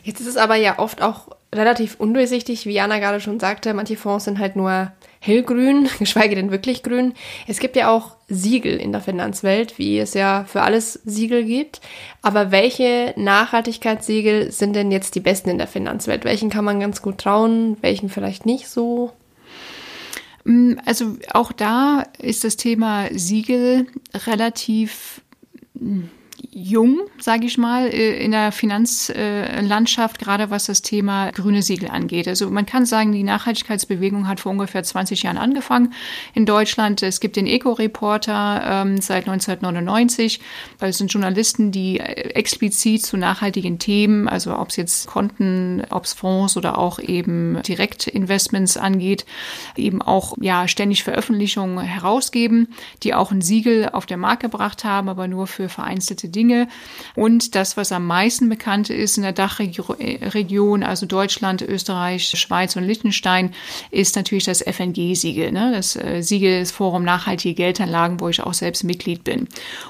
Jetzt ist es aber ja oft auch relativ undurchsichtig, wie Jana gerade schon sagte. Manche Fonds sind halt nur hellgrün, geschweige denn wirklich grün. Es gibt ja auch Siegel in der Finanzwelt, wie es ja für alles Siegel gibt. Aber welche Nachhaltigkeitssiegel sind denn jetzt die besten in der Finanzwelt? Welchen kann man ganz gut trauen, welchen vielleicht nicht so? Mm, also auch da ist das Thema Siegel relativ mm, jung, sage ich mal, äh, in der Finanzlandschaft, gerade was das Thema grüne Siegel angeht. Also man kann sagen, die Nachhaltigkeitsbewegung hat vor ungefähr 20 Jahren angefangen in Deutschland. Es gibt den Eco-Reporter ähm, seit 1999. Das sind Journalisten, die äh, explizit zu nachhaltigen Themen, also ob es jetzt Konten, ob es Fonds oder auch eben Direktinvestments angeht, eben auch ja ständig Veröffentlichungen herausgeben, die auch ein Siegel auf den Markt gebracht haben, aber nur für vereinzelte Dinge. Und das, was am meisten bekannt ist in der Dachregion, also Deutschland, Österreich, Schweiz und Liechtenstein, ist natürlich das FNG-Siegel, ne? das äh, Siegel des Forum Nachhaltige Geldanlagen, wo ich auch selbst Mitglied bin.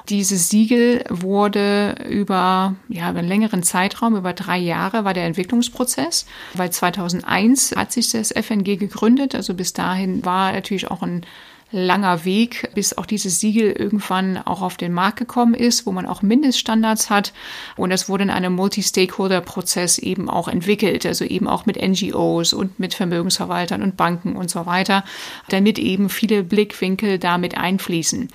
Dieses Siegel wurde über, ja, über einen längeren Zeitraum, über drei Jahre, war der Entwicklungsprozess, weil 2001 hat sich das FNG gegründet, also bis dahin war natürlich auch ein langer Weg, bis auch dieses Siegel irgendwann auch auf den Markt gekommen ist, wo man auch Mindeststandards hat. Und es wurde in einem Multi-Stakeholder-Prozess eben auch entwickelt, also eben auch mit NGOs und mit Vermögensverwaltern und Banken und so weiter, damit eben viele Blickwinkel damit einfließen.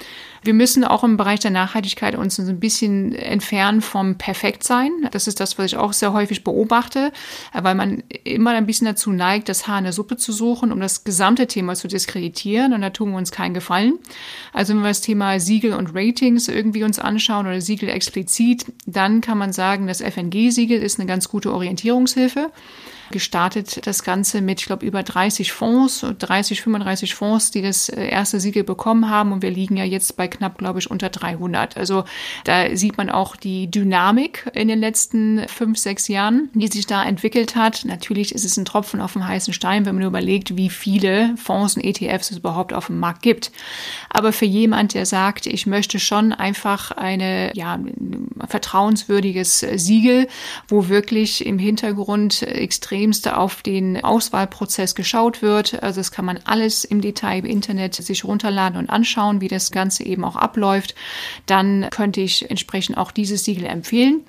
Wir müssen auch im Bereich der Nachhaltigkeit uns ein bisschen entfernen vom Perfektsein. Das ist das, was ich auch sehr häufig beobachte, weil man immer ein bisschen dazu neigt, das Haar in der Suppe zu suchen, um das gesamte Thema zu diskreditieren. Und da tun wir uns keinen Gefallen. Also wenn wir das Thema Siegel und Ratings irgendwie uns anschauen oder Siegel explizit, dann kann man sagen, das FNG-Siegel ist eine ganz gute Orientierungshilfe gestartet das Ganze mit, ich glaube, über 30 Fonds, 30, 35 Fonds, die das äh, erste Siegel bekommen haben. Und wir liegen ja jetzt bei knapp, glaube ich, unter 300. Also da sieht man auch die Dynamik in den letzten fünf, sechs Jahren, die sich da entwickelt hat. Natürlich ist es ein Tropfen auf dem heißen Stein, wenn man überlegt, wie viele Fonds und ETFs es überhaupt auf dem Markt gibt. Aber für jemand, der sagt, ich möchte schon einfach eine, ja, vertrauenswürdiges Siegel, wo wirklich im Hintergrund extrem extremste auf den Auswahlprozess geschaut wird. Also das kann man alles im Detail im Internet sich runterladen und anschauen, wie das Ganze eben auch abläuft. Dann könnte ich entsprechend auch dieses Siegel empfehlen.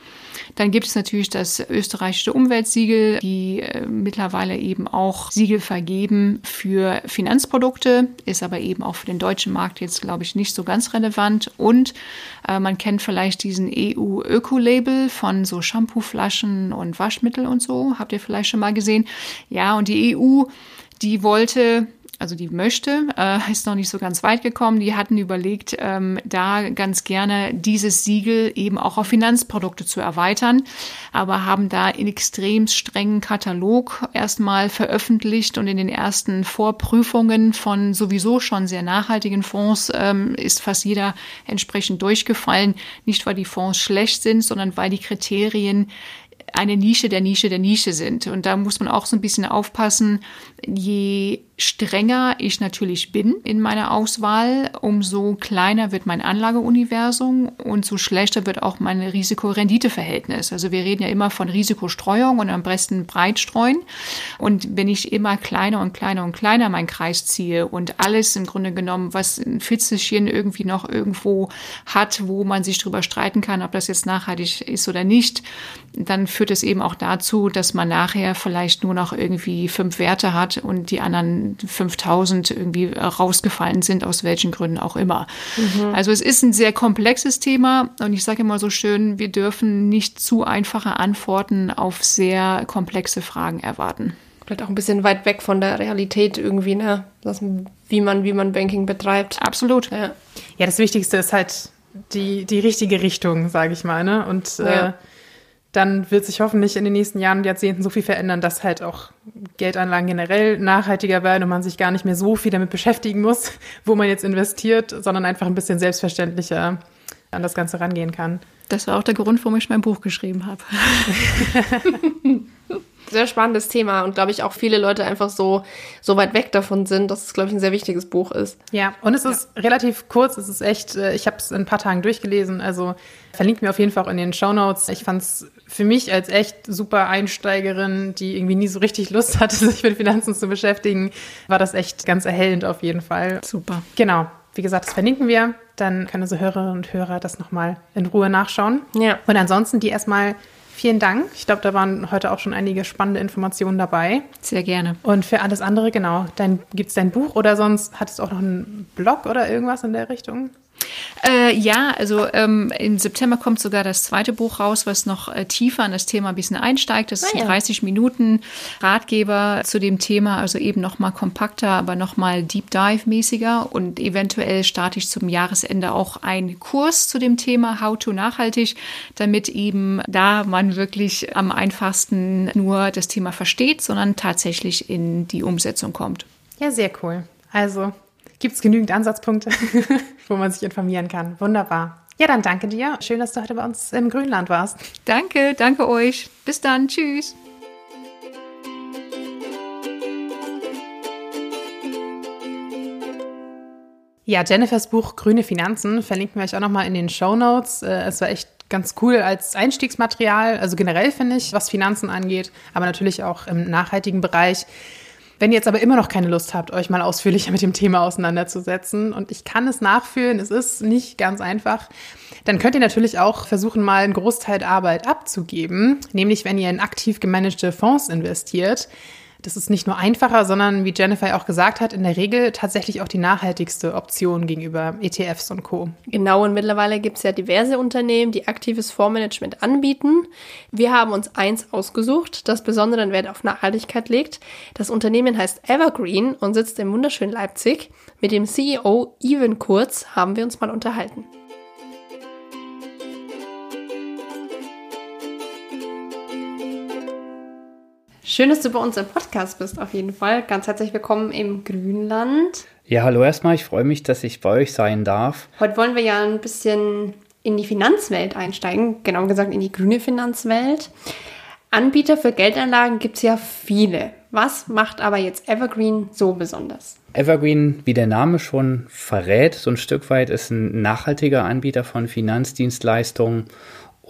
Dann gibt es natürlich das österreichische Umweltsiegel, die äh, mittlerweile eben auch Siegel vergeben für Finanzprodukte, ist aber eben auch für den deutschen Markt jetzt, glaube ich, nicht so ganz relevant. Und äh, man kennt vielleicht diesen EU-Öko-Label von so Shampooflaschen und Waschmittel und so. Habt ihr vielleicht schon mal gesehen? Ja, und die EU, die wollte also die möchte, äh, ist noch nicht so ganz weit gekommen. Die hatten überlegt, ähm, da ganz gerne dieses Siegel eben auch auf Finanzprodukte zu erweitern, aber haben da einen extrem strengen Katalog erstmal veröffentlicht und in den ersten Vorprüfungen von sowieso schon sehr nachhaltigen Fonds ähm, ist fast jeder entsprechend durchgefallen. Nicht, weil die Fonds schlecht sind, sondern weil die Kriterien eine Nische der Nische der Nische sind. Und da muss man auch so ein bisschen aufpassen, je strenger ich natürlich bin in meiner Auswahl, umso kleiner wird mein Anlageuniversum und so schlechter wird auch mein Risiko-Rendite-Verhältnis. Also wir reden ja immer von Risikostreuung und am besten breit streuen. Und wenn ich immer kleiner und kleiner und kleiner meinen Kreis ziehe und alles im Grunde genommen, was ein Fitzelchen irgendwie noch irgendwo hat, wo man sich drüber streiten kann, ob das jetzt nachhaltig ist oder nicht, dann führt es eben auch dazu, dass man nachher vielleicht nur noch irgendwie fünf Werte hat und die anderen 5000 irgendwie rausgefallen sind, aus welchen Gründen auch immer. Mhm. Also es ist ein sehr komplexes Thema und ich sage immer so schön, wir dürfen nicht zu einfache Antworten auf sehr komplexe Fragen erwarten. Vielleicht auch ein bisschen weit weg von der Realität irgendwie, ne? wie man, wie man Banking betreibt. Absolut. Ja, ja das Wichtigste ist halt die, die richtige Richtung, sage ich mal. Ne? Und ja. äh, dann wird sich hoffentlich in den nächsten Jahren und Jahrzehnten so viel verändern, dass halt auch Geldanlagen generell nachhaltiger werden und man sich gar nicht mehr so viel damit beschäftigen muss, wo man jetzt investiert, sondern einfach ein bisschen selbstverständlicher an das Ganze rangehen kann. Das war auch der Grund, warum ich mein Buch geschrieben habe. sehr spannendes Thema und glaube ich auch viele Leute einfach so, so weit weg davon sind, dass es, glaube ich, ein sehr wichtiges Buch ist. Ja, und es ist ja. relativ kurz, es ist echt, äh, ich habe es in ein paar Tagen durchgelesen, also verlinkt mir auf jeden Fall auch in den Show Notes. Ich fand es für mich als echt super Einsteigerin, die irgendwie nie so richtig Lust hatte, sich mit Finanzen zu beschäftigen, war das echt ganz erhellend auf jeden Fall. Super. Genau. Wie gesagt, das verlinken wir. Dann können unsere Hörerinnen und Hörer das nochmal in Ruhe nachschauen. Ja. Und ansonsten die erstmal Vielen Dank. Ich glaube, da waren heute auch schon einige spannende Informationen dabei. Sehr gerne. Und für alles andere, genau, gibt es dein Buch oder sonst hattest du auch noch einen Blog oder irgendwas in der Richtung? Äh, ja, also ähm, im September kommt sogar das zweite Buch raus, was noch äh, tiefer an das Thema ein bisschen einsteigt. Das ist ein 30 Minuten Ratgeber zu dem Thema, also eben noch mal kompakter, aber noch mal Deep Dive mäßiger und eventuell starte ich zum Jahresende auch einen Kurs zu dem Thema How to nachhaltig, damit eben da man wirklich am einfachsten nur das Thema versteht, sondern tatsächlich in die Umsetzung kommt. Ja, sehr cool. Also gibt es genügend Ansatzpunkte, wo man sich informieren kann. Wunderbar. Ja, dann danke dir. Schön, dass du heute bei uns im Grünland warst. Danke, danke euch. Bis dann. Tschüss. Ja, Jennifers Buch Grüne Finanzen verlinken wir euch auch nochmal in den Show Notes. Äh, es war echt ganz cool als Einstiegsmaterial, also generell finde ich, was Finanzen angeht, aber natürlich auch im nachhaltigen Bereich. Wenn ihr jetzt aber immer noch keine Lust habt, euch mal ausführlicher mit dem Thema auseinanderzusetzen, und ich kann es nachfühlen, es ist nicht ganz einfach, dann könnt ihr natürlich auch versuchen, mal einen Großteil Arbeit abzugeben, nämlich wenn ihr in aktiv gemanagte Fonds investiert. Das ist nicht nur einfacher, sondern wie Jennifer auch gesagt hat, in der Regel tatsächlich auch die nachhaltigste Option gegenüber ETFs und Co. Genau, und mittlerweile gibt es ja diverse Unternehmen, die aktives Fondsmanagement anbieten. Wir haben uns eins ausgesucht, das besonderen Wert auf Nachhaltigkeit legt. Das Unternehmen heißt Evergreen und sitzt im wunderschönen Leipzig. Mit dem CEO Ivan Kurz haben wir uns mal unterhalten. Schön, dass du bei uns im Podcast bist, auf jeden Fall. Ganz herzlich willkommen im Grünland. Ja, hallo erstmal. Ich freue mich, dass ich bei euch sein darf. Heute wollen wir ja ein bisschen in die Finanzwelt einsteigen, genau gesagt in die grüne Finanzwelt. Anbieter für Geldanlagen gibt es ja viele. Was macht aber jetzt Evergreen so besonders? Evergreen, wie der Name schon verrät, so ein Stück weit ist ein nachhaltiger Anbieter von Finanzdienstleistungen.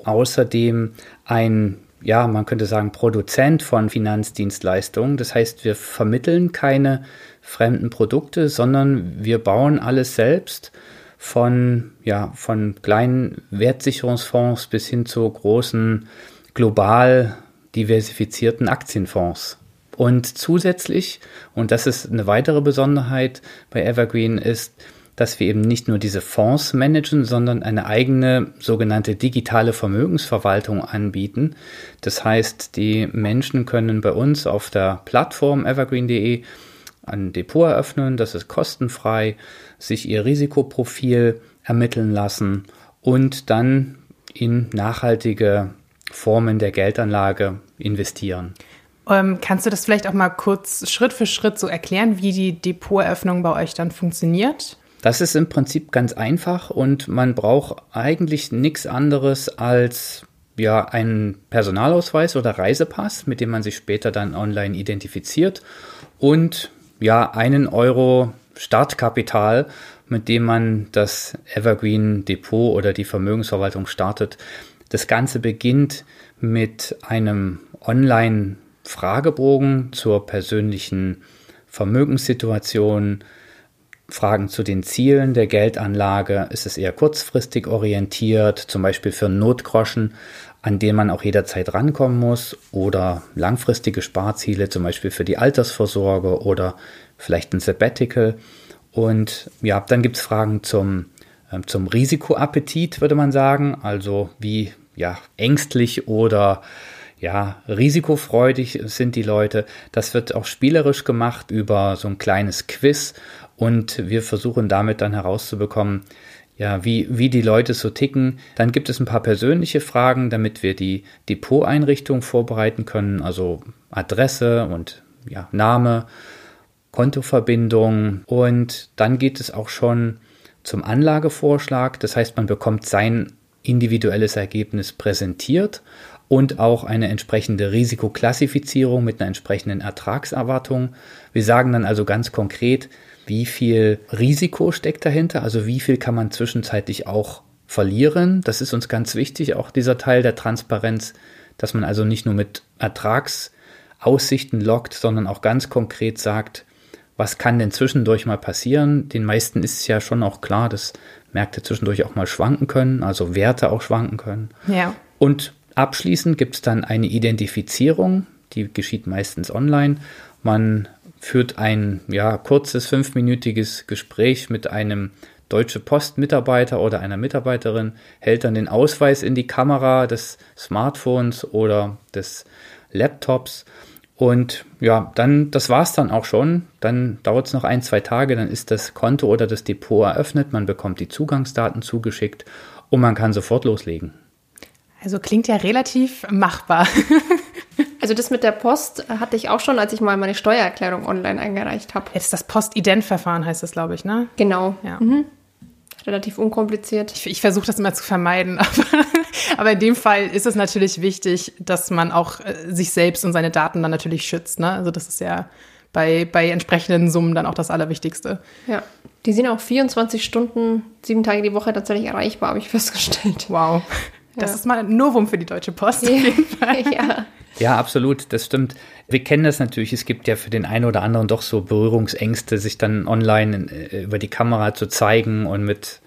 Außerdem ein ja, man könnte sagen, Produzent von Finanzdienstleistungen. Das heißt, wir vermitteln keine fremden Produkte, sondern wir bauen alles selbst von, ja, von kleinen Wertsicherungsfonds bis hin zu großen global diversifizierten Aktienfonds. Und zusätzlich, und das ist eine weitere Besonderheit bei Evergreen, ist, dass wir eben nicht nur diese Fonds managen, sondern eine eigene sogenannte digitale Vermögensverwaltung anbieten. Das heißt, die Menschen können bei uns auf der Plattform evergreen.de ein Depot eröffnen, das ist kostenfrei, sich ihr Risikoprofil ermitteln lassen und dann in nachhaltige Formen der Geldanlage investieren. Ähm, kannst du das vielleicht auch mal kurz Schritt für Schritt so erklären, wie die Depoteröffnung bei euch dann funktioniert? Das ist im Prinzip ganz einfach und man braucht eigentlich nichts anderes als ja einen Personalausweis oder Reisepass, mit dem man sich später dann online identifiziert und ja einen Euro Startkapital, mit dem man das Evergreen Depot oder die Vermögensverwaltung startet. Das Ganze beginnt mit einem Online Fragebogen zur persönlichen Vermögenssituation, Fragen zu den Zielen der Geldanlage. Ist es eher kurzfristig orientiert, zum Beispiel für Notgroschen, an den man auch jederzeit rankommen muss, oder langfristige Sparziele, zum Beispiel für die Altersvorsorge oder vielleicht ein Sabbatical. Und ja, dann gibt es Fragen zum, äh, zum Risikoappetit, würde man sagen. Also wie ja, ängstlich oder ja, risikofreudig sind die Leute. Das wird auch spielerisch gemacht über so ein kleines Quiz und wir versuchen damit dann herauszubekommen, ja, wie, wie die Leute so ticken. Dann gibt es ein paar persönliche Fragen, damit wir die Depoteinrichtung vorbereiten können, also Adresse und ja, Name, Kontoverbindung und dann geht es auch schon zum Anlagevorschlag. Das heißt, man bekommt sein individuelles Ergebnis präsentiert und auch eine entsprechende Risikoklassifizierung mit einer entsprechenden Ertragserwartung. Wir sagen dann also ganz konkret, wie viel Risiko steckt dahinter, also wie viel kann man zwischenzeitlich auch verlieren. Das ist uns ganz wichtig, auch dieser Teil der Transparenz, dass man also nicht nur mit Ertragsaussichten lockt, sondern auch ganz konkret sagt, was kann denn zwischendurch mal passieren? Den meisten ist es ja schon auch klar, dass Märkte zwischendurch auch mal schwanken können, also Werte auch schwanken können. Ja. Und Abschließend gibt es dann eine Identifizierung, die geschieht meistens online. Man führt ein ja, kurzes fünfminütiges Gespräch mit einem Deutsche Post-Mitarbeiter oder einer Mitarbeiterin hält dann den Ausweis in die Kamera des Smartphones oder des Laptops. Und ja, dann, das war's dann auch schon. Dann dauert es noch ein, zwei Tage, dann ist das Konto oder das Depot eröffnet, man bekommt die Zugangsdaten zugeschickt und man kann sofort loslegen. Also klingt ja relativ machbar. Also das mit der Post hatte ich auch schon, als ich mal meine Steuererklärung online eingereicht habe. Jetzt das Postident-Verfahren heißt das, glaube ich, ne? Genau. Ja. Mhm. Relativ unkompliziert. Ich, ich versuche das immer zu vermeiden, aber, aber, in dem Fall ist es natürlich wichtig, dass man auch äh, sich selbst und seine Daten dann natürlich schützt. Ne? Also das ist ja bei, bei entsprechenden Summen dann auch das Allerwichtigste. Ja, die sind auch 24 Stunden, sieben Tage die Woche tatsächlich erreichbar, habe ich festgestellt. Wow. Das Ja. ist mal ein Novum für die Deutsche Post. Ja. ja. Ja, absolut, das stimmt. Wir kennen das natürlich. Es gibt ja für den einen oder anderen doch so Berührungsängste, sich dann online äh, über die Kamera zu zeigen und mit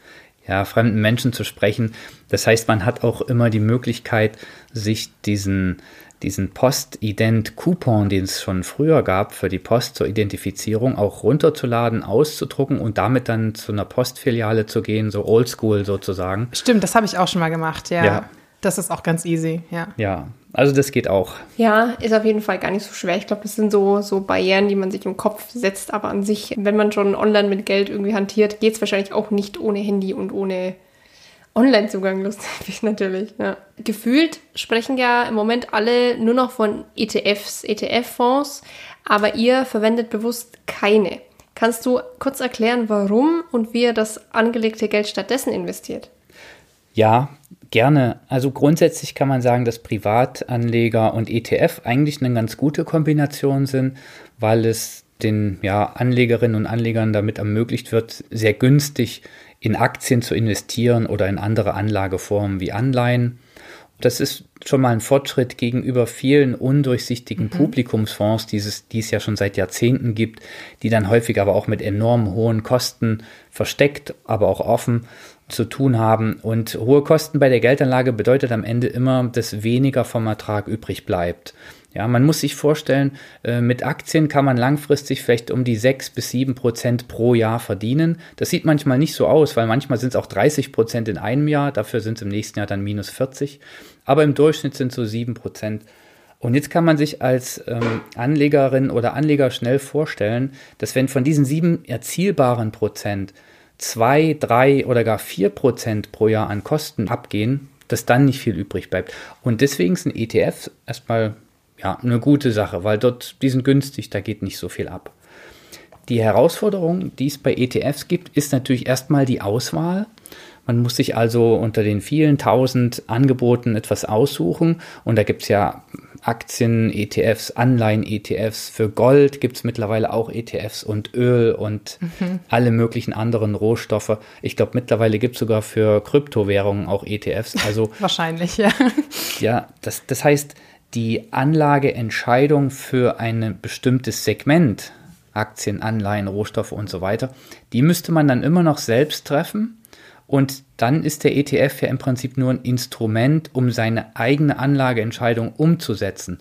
ja, fremden Menschen zu sprechen. Das heißt, man hat auch immer die Möglichkeit, sich diesen, diesen Post-Ident-Coupon, den es schon früher gab für die Post zur Identifizierung, auch runterzuladen, auszudrucken und damit dann zu einer Postfiliale zu gehen, so oldschool sozusagen. Stimmt, das habe ich auch schon mal gemacht, ja. Ja. Das ist auch ganz easy, ja. Ja, also das geht auch. Ja, ist auf jeden Fall gar nicht so schwer. Ich glaube, das sind so, so Barrieren, die man sich im Kopf setzt. Aber an sich, wenn man schon online mit Geld irgendwie hantiert, geht es wahrscheinlich auch nicht ohne Handy und ohne Online-Zugang, lustig natürlich. Ja. Gefühlt sprechen ja im Moment alle nur noch von ETFs, ETF-Fonds, aber ihr verwendet bewusst keine. Kannst du kurz erklären, warum und wie ihr das angelegte Geld stattdessen investiert? Ja, gerne. Also grundsätzlich kann man sagen, dass Privatanleger und ETF eigentlich eine ganz gute Kombination sind, weil es den ja, Anlegerinnen und Anlegern damit ermöglicht wird, sehr günstig in Aktien zu investieren oder in andere Anlageformen wie Anleihen. Das ist schon mal ein Fortschritt gegenüber vielen undurchsichtigen Publikumsfonds, die es, die es ja schon seit Jahrzehnten gibt, die dann häufig aber auch mit enorm hohen Kosten versteckt, aber auch offen zu tun haben. Und hohe Kosten bei der Geldanlage bedeutet am Ende immer, dass weniger vom Ertrag übrig bleibt. Ja, man muss sich vorstellen, äh, mit Aktien kann man langfristig vielleicht um die 6 bis 7 Prozent pro Jahr verdienen. Das sieht manchmal nicht so aus, weil manchmal sind es auch 30 Prozent in einem Jahr, dafür sind es im nächsten Jahr dann minus 40. Aber im Durchschnitt sind es so 7 Prozent. Und jetzt kann man sich als ähm, Anlegerin oder Anleger schnell vorstellen, dass wenn von diesen sieben erzielbaren Prozent zwei, drei oder gar vier Prozent pro Jahr an Kosten abgehen, dass dann nicht viel übrig bleibt. Und deswegen sind ETFs erstmal ja, eine gute Sache, weil dort, die sind günstig, da geht nicht so viel ab. Die Herausforderung, die es bei ETFs gibt, ist natürlich erstmal die Auswahl. Man muss sich also unter den vielen tausend Angeboten etwas aussuchen. Und da gibt es ja Aktien, ETFs, Anleihen-ETFs. Für Gold gibt es mittlerweile auch ETFs und Öl und alle möglichen anderen Rohstoffe. Ich glaube, mittlerweile gibt es sogar für Kryptowährungen auch ETFs. Also Wahrscheinlich, ja. ja, das, das heißt, die Anlageentscheidung für ein bestimmtes Segment, Aktien, Anleihen, Rohstoffe und so weiter, die müsste man dann immer noch selbst treffen. Und dann ist der ETF ja im Prinzip nur ein Instrument, um seine eigene Anlageentscheidung umzusetzen.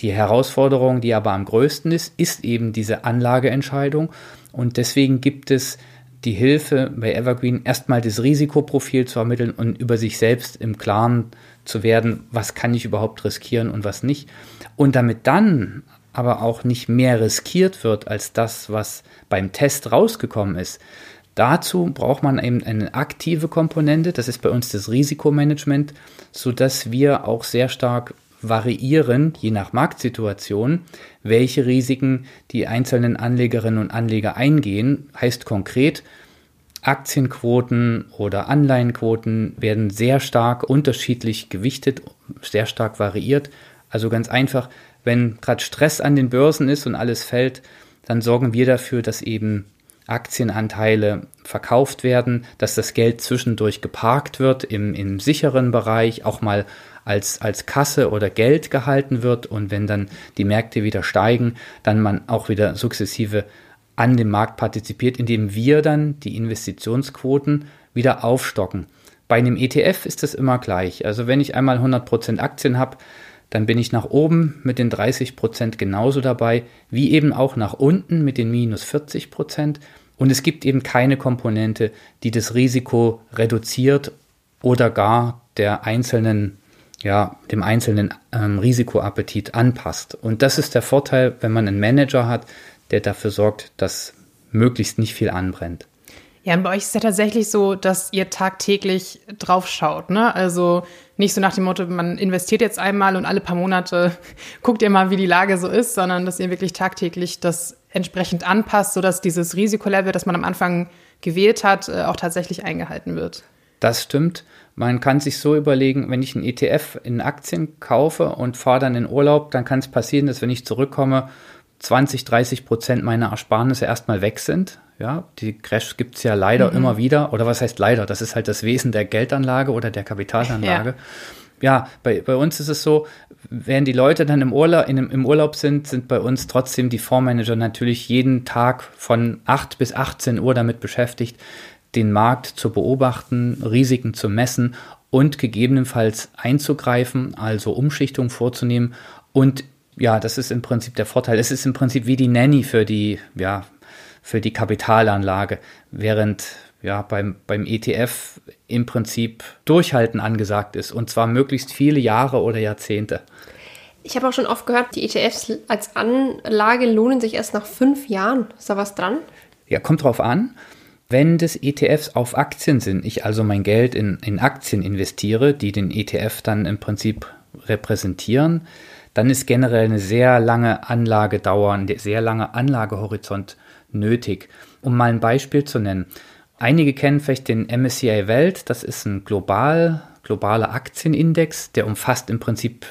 Die Herausforderung, die aber am größten ist, ist eben diese Anlageentscheidung. Und deswegen gibt es die Hilfe bei Evergreen, erstmal das Risikoprofil zu ermitteln und über sich selbst im Klaren zu werden, was kann ich überhaupt riskieren und was nicht. Und damit dann aber auch nicht mehr riskiert wird als das, was beim Test rausgekommen ist. Dazu braucht man eben eine aktive Komponente, das ist bei uns das Risikomanagement, sodass wir auch sehr stark variieren, je nach Marktsituation, welche Risiken die einzelnen Anlegerinnen und Anleger eingehen. Heißt konkret, Aktienquoten oder Anleihenquoten werden sehr stark unterschiedlich gewichtet, sehr stark variiert. Also ganz einfach, wenn gerade Stress an den Börsen ist und alles fällt, dann sorgen wir dafür, dass eben Aktienanteile verkauft werden, dass das Geld zwischendurch geparkt wird im, im sicheren Bereich, auch mal als, als Kasse oder Geld gehalten wird und wenn dann die Märkte wieder steigen, dann man auch wieder sukzessive an dem Markt partizipiert, indem wir dann die Investitionsquoten wieder aufstocken. Bei einem ETF ist das immer gleich. Also wenn ich einmal 100% Aktien habe, dann bin ich nach oben mit den 30% genauso dabei, wie eben auch nach unten mit den minus 40%. Und es gibt eben keine Komponente, die das Risiko reduziert oder gar der einzelnen, ja, dem einzelnen ähm, Risikoappetit anpasst. Und das ist der Vorteil, wenn man einen Manager hat, der dafür sorgt, dass möglichst nicht viel anbrennt. Ja, und bei euch ist es ja tatsächlich so, dass ihr tagtäglich drauf schaut, ne? Also nicht so nach dem Motto, man investiert jetzt einmal und alle paar Monate guckt ihr mal, wie die Lage so ist, sondern dass ihr wirklich tagtäglich das entsprechend anpasst, sodass dieses Risikolevel, das man am Anfang gewählt hat, äh, auch tatsächlich eingehalten wird. Das stimmt. Man kann sich so überlegen, wenn ich einen ETF in Aktien kaufe und fahre dann in Urlaub, dann kann es passieren, dass wenn ich zurückkomme, 20, 30 Prozent meiner Ersparnisse erstmal weg sind. Ja, die Crash gibt es ja leider mhm. immer wieder. Oder was heißt leider? Das ist halt das Wesen der Geldanlage oder der Kapitalanlage. Ja, ja bei, bei uns ist es so, während die Leute dann im Urlaub, in, im Urlaub sind, sind bei uns trotzdem die Fondsmanager natürlich jeden Tag von 8 bis 18 Uhr damit beschäftigt, den Markt zu beobachten, Risiken zu messen und gegebenenfalls einzugreifen, also Umschichtung vorzunehmen und ja, das ist im Prinzip der Vorteil. Es ist im Prinzip wie die Nanny für die, ja, für die Kapitalanlage, während ja, beim, beim ETF im Prinzip Durchhalten angesagt ist und zwar möglichst viele Jahre oder Jahrzehnte. Ich habe auch schon oft gehört, die ETFs als Anlage lohnen sich erst nach fünf Jahren. Ist da was dran? Ja, kommt drauf an. Wenn das ETFs auf Aktien sind, ich also mein Geld in, in Aktien investiere, die den ETF dann im Prinzip repräsentieren, dann ist generell eine sehr lange Anlagedauer, ein sehr langer Anlagehorizont nötig. Um mal ein Beispiel zu nennen. Einige kennen vielleicht den MSCI Welt, das ist ein global, globaler Aktienindex, der umfasst im Prinzip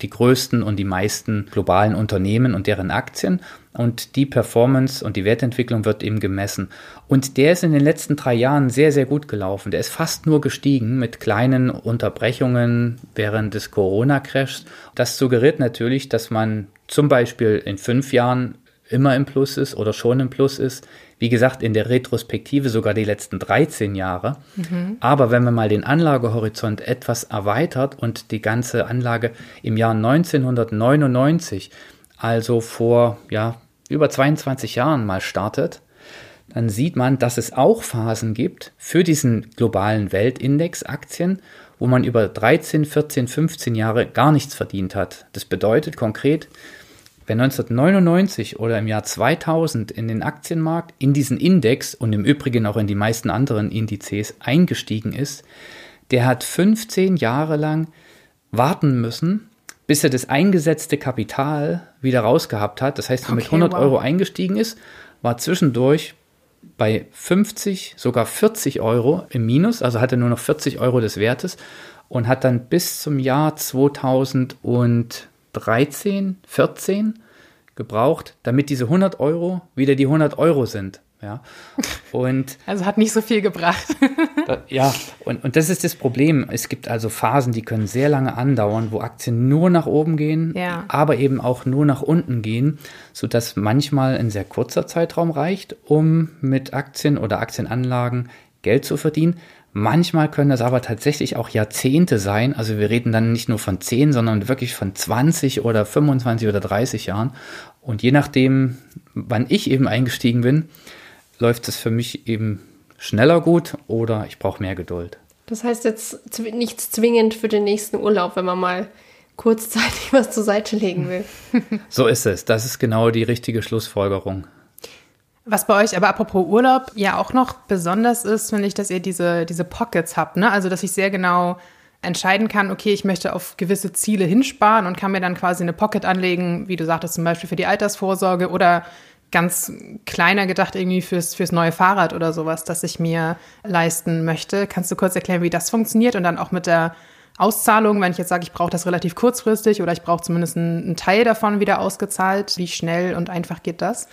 die, größten und die meisten globalen Unternehmen und deren Aktien. Und die Performance und die Wertentwicklung wird eben gemessen. Und der ist in den letzten drei Jahren sehr, sehr gut gelaufen. Der ist fast nur gestiegen mit kleinen Unterbrechungen während des Corona-Crashs. Das suggeriert natürlich, dass man zum Beispiel in fünf Jahren immer im Plus ist oder schon im Plus ist. Wie gesagt, in der Retrospektive sogar die letzten 13 Jahre. Mhm. Aber wenn man mal den Anlagehorizont etwas erweitert und die ganze Anlage im Jahr 1999, also vor ja, über 22 Jahren mal startet, dann sieht man, dass es auch Phasen gibt für diesen globalen Weltindex Aktien, wo man über 13, 14, 15 Jahre gar nichts verdient hat. Das bedeutet konkret, Wer 1999 oder im Jahr 2000 in den Aktienmarkt, in diesen Index und im Übrigen auch in die meisten anderen Indizes eingestiegen ist, der hat 15 Jahre lang warten müssen, bis er das eingesetzte Kapital wieder rausgehabt hat. Das heißt, wer okay, mit 100 wow. Euro eingestiegen ist, war zwischendurch bei 50, sogar 40 Euro im Minus, also hatte nur noch 40 Euro des Wertes und hat dann bis zum Jahr 2000 und 13, 14 gebraucht, damit diese 100 Euro wieder die 100 Euro sind. Ja. Und also hat nicht so viel gebracht. ja, und, und das ist das Problem. Es gibt also Phasen, die können sehr lange andauern, wo Aktien nur nach oben gehen, ja. aber eben auch nur nach unten gehen, sodass manchmal ein sehr kurzer Zeitraum reicht, um mit Aktien oder Aktienanlagen Geld zu verdienen. Manchmal können das aber tatsächlich auch Jahrzehnte sein. Also wir reden dann nicht nur von 10, sondern wirklich von 20 oder 25 oder 30 Jahren. Und je nachdem, wann ich eben eingestiegen bin, läuft es für mich eben schneller gut oder ich brauche mehr Geduld. Das heißt jetzt nichts zwingend für den nächsten Urlaub, wenn man mal kurzzeitig was zur Seite legen will. so ist es. Das ist genau die richtige Schlussfolgerung. Was bei euch aber apropos Urlaub ja auch noch besonders ist, finde ich, dass ihr diese, diese Pockets habt. Ne? Also, dass ich sehr genau entscheiden kann, okay, ich möchte auf gewisse Ziele hinsparen und kann mir dann quasi eine Pocket anlegen, wie du sagtest, zum Beispiel für die Altersvorsorge oder ganz kleiner gedacht irgendwie fürs, fürs neue Fahrrad oder sowas, das ich mir leisten möchte. Kannst du kurz erklären, wie das funktioniert und dann auch mit der Auszahlung, wenn ich jetzt sage, ich brauche das relativ kurzfristig oder ich brauche zumindest einen, einen Teil davon wieder ausgezahlt, wie schnell und einfach geht das?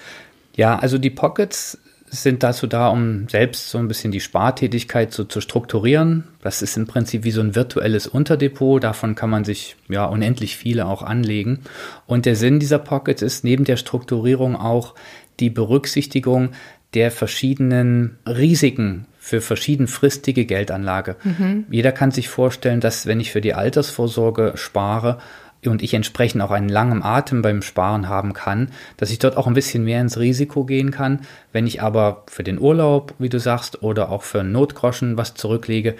Ja, also die Pockets sind dazu da, um selbst so ein bisschen die Spartätigkeit so zu strukturieren. Das ist im Prinzip wie so ein virtuelles Unterdepot. Davon kann man sich ja unendlich viele auch anlegen. Und der Sinn dieser Pockets ist neben der Strukturierung auch die Berücksichtigung der verschiedenen Risiken für verschiedenfristige Geldanlage. Mhm. Jeder kann sich vorstellen, dass wenn ich für die Altersvorsorge spare, und ich entsprechend auch einen langen Atem beim Sparen haben kann, dass ich dort auch ein bisschen mehr ins Risiko gehen kann. Wenn ich aber für den Urlaub, wie du sagst, oder auch für einen Notgroschen was zurücklege,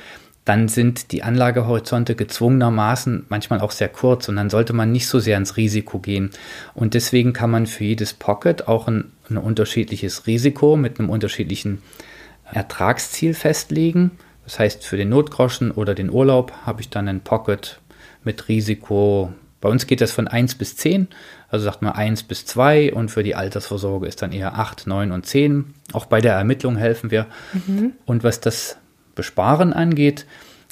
dann sind die Anlagehorizonte gezwungenermaßen manchmal auch sehr kurz und dann sollte man nicht so sehr ins Risiko gehen. Und deswegen kann man für jedes Pocket auch ein, ein unterschiedliches Risiko mit einem unterschiedlichen Ertragsziel festlegen. Das heißt, für den Notgroschen oder den Urlaub habe ich dann ein Pocket mit Risiko. Bei uns geht das von 1 bis 10, also sagt man 1 bis 2 und für die Altersvorsorge ist dann eher 8, 9 und 10. Auch bei der Ermittlung helfen wir. Mhm. Und was das Besparen angeht,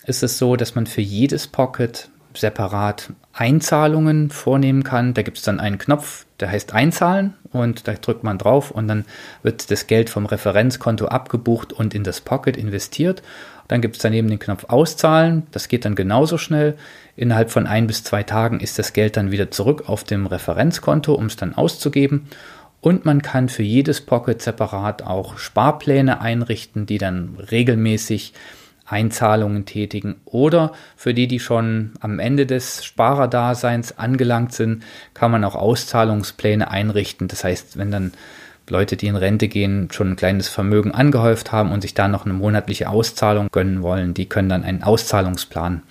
ist es so, dass man für jedes Pocket separat Einzahlungen vornehmen kann. Da gibt es dann einen Knopf, der heißt Einzahlen und da drückt man drauf und dann wird das Geld vom Referenzkonto abgebucht und in das Pocket investiert. Dann gibt es daneben den Knopf Auszahlen. Das geht dann genauso schnell. Innerhalb von ein bis zwei Tagen ist das Geld dann wieder zurück auf dem Referenzkonto, um es dann auszugeben. Und man kann für jedes Pocket separat auch Sparpläne einrichten, die dann regelmäßig Einzahlungen tätigen. Oder für die, die schon am Ende des Sparerdaseins angelangt sind, kann man auch Auszahlungspläne einrichten. Das heißt, wenn dann Leute, die in Rente gehen, schon ein kleines Vermögen angehäuft haben und sich da noch eine monatliche Auszahlung gönnen wollen, die können dann einen Auszahlungsplan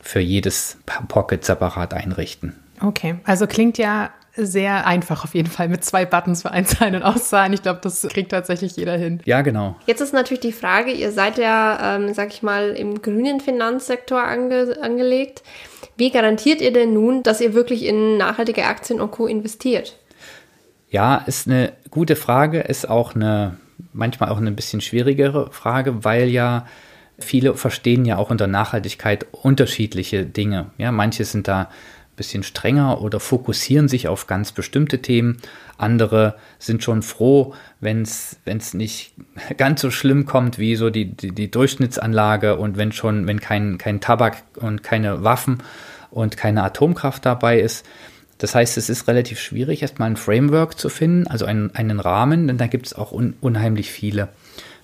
für jedes Pocket separat einrichten. Okay, also klingt ja sehr einfach auf jeden Fall mit zwei Buttons für Einzahlen und Auszahlen. Ich glaube, das kriegt tatsächlich jeder hin. Ja, genau. Jetzt ist natürlich die Frage, ihr seid ja, ähm, sag ich mal, im grünen Finanzsektor ange angelegt. Wie garantiert ihr denn nun, dass ihr wirklich in nachhaltige Aktien und Co. investiert? Ja, ist eine gute Frage, ist auch eine manchmal auch eine bisschen schwierigere Frage, weil ja viele verstehen ja auch unter Nachhaltigkeit unterschiedliche Dinge. Ja, manche sind da bisschen strenger oder fokussieren sich auf ganz bestimmte Themen. Andere sind schon froh, wenn es nicht ganz so schlimm kommt wie so die, die, die, Durchschnittsanlage und wenn schon, wenn kein, kein Tabak und keine Waffen und keine Atomkraft dabei ist. Das heißt, es ist relativ schwierig, erstmal ein Framework zu finden, also einen, einen Rahmen, denn da gibt es auch un, unheimlich viele.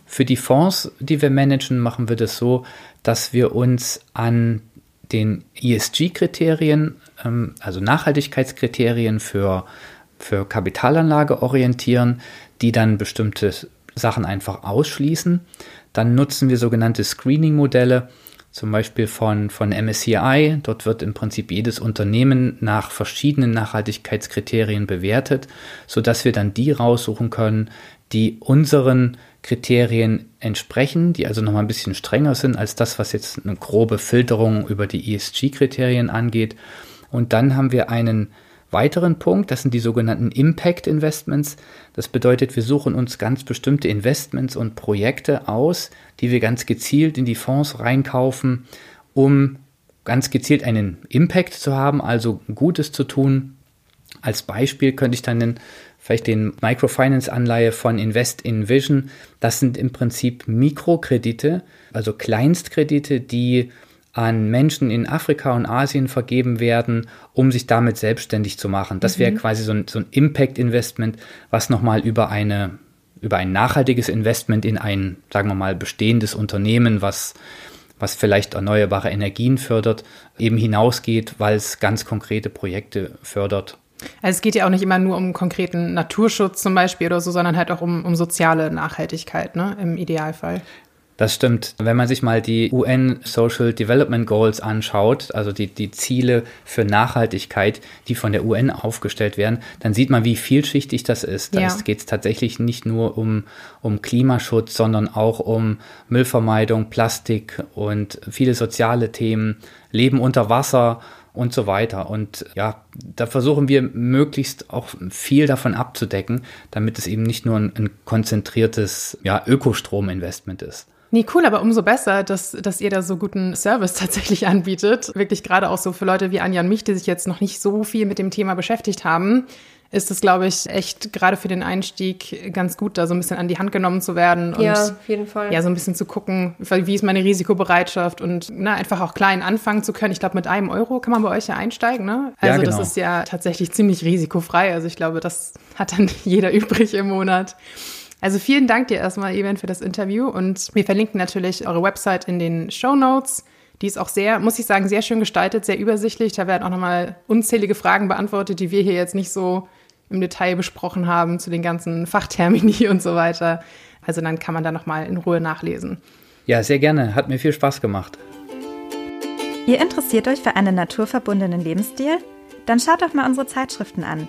Für die Fonds, die wir managen, machen wir das so, dass wir uns an den ESG-Kriterien ähm, also Nachhaltigkeitskriterien für, für Kapitalanlage orientieren, die dann bestimmte Sachen einfach ausschließen. Dann nutzen wir sogenannte Screening-Modelle, zum Beispiel von, von MSCI. Dort wird im Prinzip jedes Unternehmen nach verschiedenen Nachhaltigkeitskriterien bewertet, sodass wir dann die raussuchen können, die unseren Kriterien entsprechen, die also nochmal ein bisschen strenger sind als das, was jetzt eine grobe Filterung über die ESG-Kriterien angeht. Und dann haben wir einen weiteren Punkt, das sind die sogenannten Impact Investments. Das bedeutet, wir suchen uns ganz bestimmte Investments und Projekte aus, die wir ganz gezielt in die Fonds reinkaufen, um ganz gezielt einen Impact zu haben, also Gutes zu tun. Als Beispiel könnte ich dann den, vielleicht den Microfinance-Anleihe von Invest in Vision. Das sind im Prinzip Mikrokredite, also Kleinstkredite, die an Menschen in Afrika und Asien vergeben werden, um sich damit selbstständig zu machen. Das wäre mhm. quasi so ein, so ein Impact-Investment, was nochmal über eine über ein nachhaltiges Investment in ein, sagen wir mal, bestehendes Unternehmen, was, was vielleicht erneuerbare Energien fördert, eben hinausgeht, weil es ganz konkrete Projekte fördert. Also es geht ja auch nicht immer nur um konkreten Naturschutz zum Beispiel oder so, sondern halt auch um, um soziale Nachhaltigkeit, ne, im Idealfall. Das stimmt. Wenn man sich mal die UN Social Development Goals anschaut, also die, die Ziele für Nachhaltigkeit, die von der UN aufgestellt werden, dann sieht man, wie vielschichtig das ist. Da ja. geht es tatsächlich nicht nur um, um Klimaschutz, sondern auch um Müllvermeidung, Plastik und viele soziale Themen, Leben unter Wasser und so weiter. Und ja, da versuchen wir möglichst auch viel davon abzudecken, damit es eben nicht nur ein, ein konzentriertes ja, Ökostrominvestment ist. Nee, cool, aber umso besser, dass, dass ihr da so guten Service tatsächlich anbietet. Wirklich gerade auch so für Leute wie Anja und mich, die sich jetzt noch nicht so viel mit dem Thema beschäftigt haben, ist es, glaube ich, echt gerade für den Einstieg ganz gut, da so ein bisschen an die Hand genommen zu werden und ja, auf jeden Fall. ja, so ein bisschen zu gucken, wie ist meine Risikobereitschaft und na, einfach auch klein anfangen zu können. Ich glaube, mit einem Euro kann man bei euch ja einsteigen, ne? Also ja, genau. das ist ja tatsächlich ziemlich risikofrei. Also ich glaube, das hat dann jeder übrig im Monat. Also vielen Dank dir erstmal, Eben, für das Interview und wir verlinken natürlich eure Website in den Show Notes. Die ist auch sehr, muss ich sagen, sehr schön gestaltet, sehr übersichtlich. Da werden auch nochmal unzählige Fragen beantwortet, die wir hier jetzt nicht so im Detail besprochen haben, zu den ganzen Fachtermini und so weiter. Also dann kann man da nochmal in Ruhe nachlesen. Ja, sehr gerne. Hat mir viel Spaß gemacht. Ihr interessiert euch für einen naturverbundenen Lebensstil? Dann schaut doch mal unsere Zeitschriften an.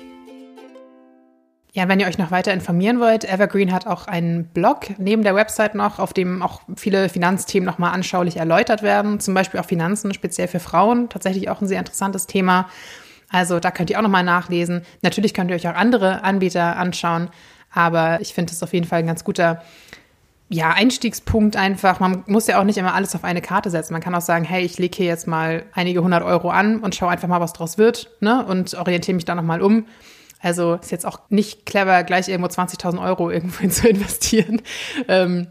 Ja, wenn ihr euch noch weiter informieren wollt, Evergreen hat auch einen Blog neben der Website noch, auf dem auch viele Finanzthemen nochmal anschaulich erläutert werden. Zum Beispiel auch Finanzen, speziell für Frauen. Tatsächlich auch ein sehr interessantes Thema. Also da könnt ihr auch nochmal nachlesen. Natürlich könnt ihr euch auch andere Anbieter anschauen. Aber ich finde es auf jeden Fall ein ganz guter ja, Einstiegspunkt einfach. Man muss ja auch nicht immer alles auf eine Karte setzen. Man kann auch sagen, hey, ich lege hier jetzt mal einige hundert Euro an und schaue einfach mal, was draus wird, ne? Und orientiere mich da nochmal um. Also ist jetzt auch nicht clever, gleich irgendwo 20.000 Euro irgendwo zu investieren, ähm,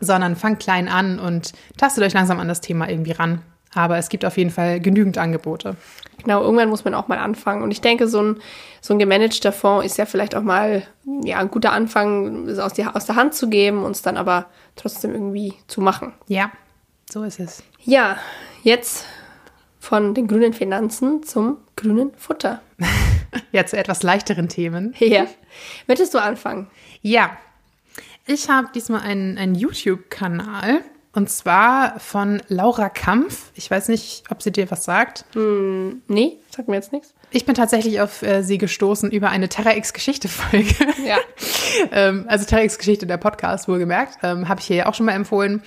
sondern fangt klein an und tastet euch langsam an das Thema irgendwie ran. Aber es gibt auf jeden Fall genügend Angebote. Genau, irgendwann muss man auch mal anfangen. Und ich denke, so ein, so ein gemanagter Fonds ist ja vielleicht auch mal ja, ein guter Anfang, es aus, die, aus der Hand zu geben, und es dann aber trotzdem irgendwie zu machen. Ja, so ist es. Ja, jetzt von den grünen Finanzen zum grünen Futter. ja, zu etwas leichteren Themen. Ja. Möchtest du anfangen? Ja. Ich habe diesmal einen, einen YouTube-Kanal und zwar von Laura Kampf. Ich weiß nicht, ob sie dir was sagt. Hm, nee, sagt mir jetzt nichts. Ich bin tatsächlich auf äh, sie gestoßen über eine Terra X-Geschichte-Folge. Ja. ähm, also Terra X-Geschichte, der Podcast, wohlgemerkt. Ähm, Habe ich hier ja auch schon mal empfohlen.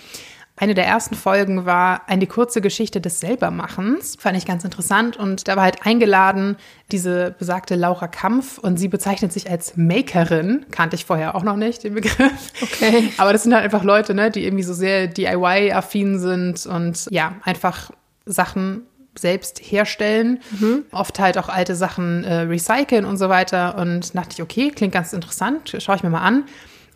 Eine der ersten Folgen war eine kurze Geschichte des Selbermachens. Fand ich ganz interessant. Und da war halt eingeladen diese besagte Laura Kampf und sie bezeichnet sich als Makerin. Kannte ich vorher auch noch nicht, den Begriff. Okay. Aber das sind halt einfach Leute, ne, die irgendwie so sehr DIY-affin sind und ja, einfach Sachen selbst herstellen. Mhm. Oft halt auch alte Sachen äh, recyceln und so weiter. Und dachte ich, okay, klingt ganz interessant, schaue ich mir mal an.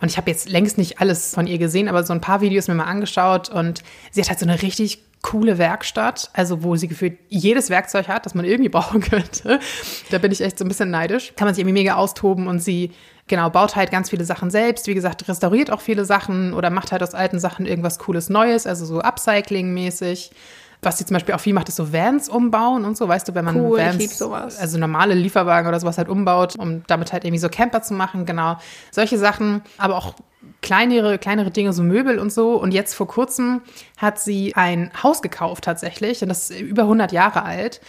Und ich habe jetzt längst nicht alles von ihr gesehen, aber so ein paar Videos mir mal angeschaut und sie hat halt so eine richtig coole Werkstatt, also wo sie gefühlt jedes Werkzeug hat, das man irgendwie brauchen könnte. Da bin ich echt so ein bisschen neidisch. Kann man sich irgendwie mega austoben und sie genau baut halt ganz viele Sachen selbst. Wie gesagt, restauriert auch viele Sachen oder macht halt aus alten Sachen irgendwas cooles Neues, also so Upcycling-mäßig. Was sie zum Beispiel auch viel macht, ist so Vans umbauen und so, weißt du, wenn man cool, Vans, also normale Lieferwagen oder sowas halt umbaut, um damit halt irgendwie so Camper zu machen, genau. Solche Sachen, aber auch kleinere, kleinere Dinge, so Möbel und so. Und jetzt vor kurzem hat sie ein Haus gekauft tatsächlich, und das ist über 100 Jahre alt.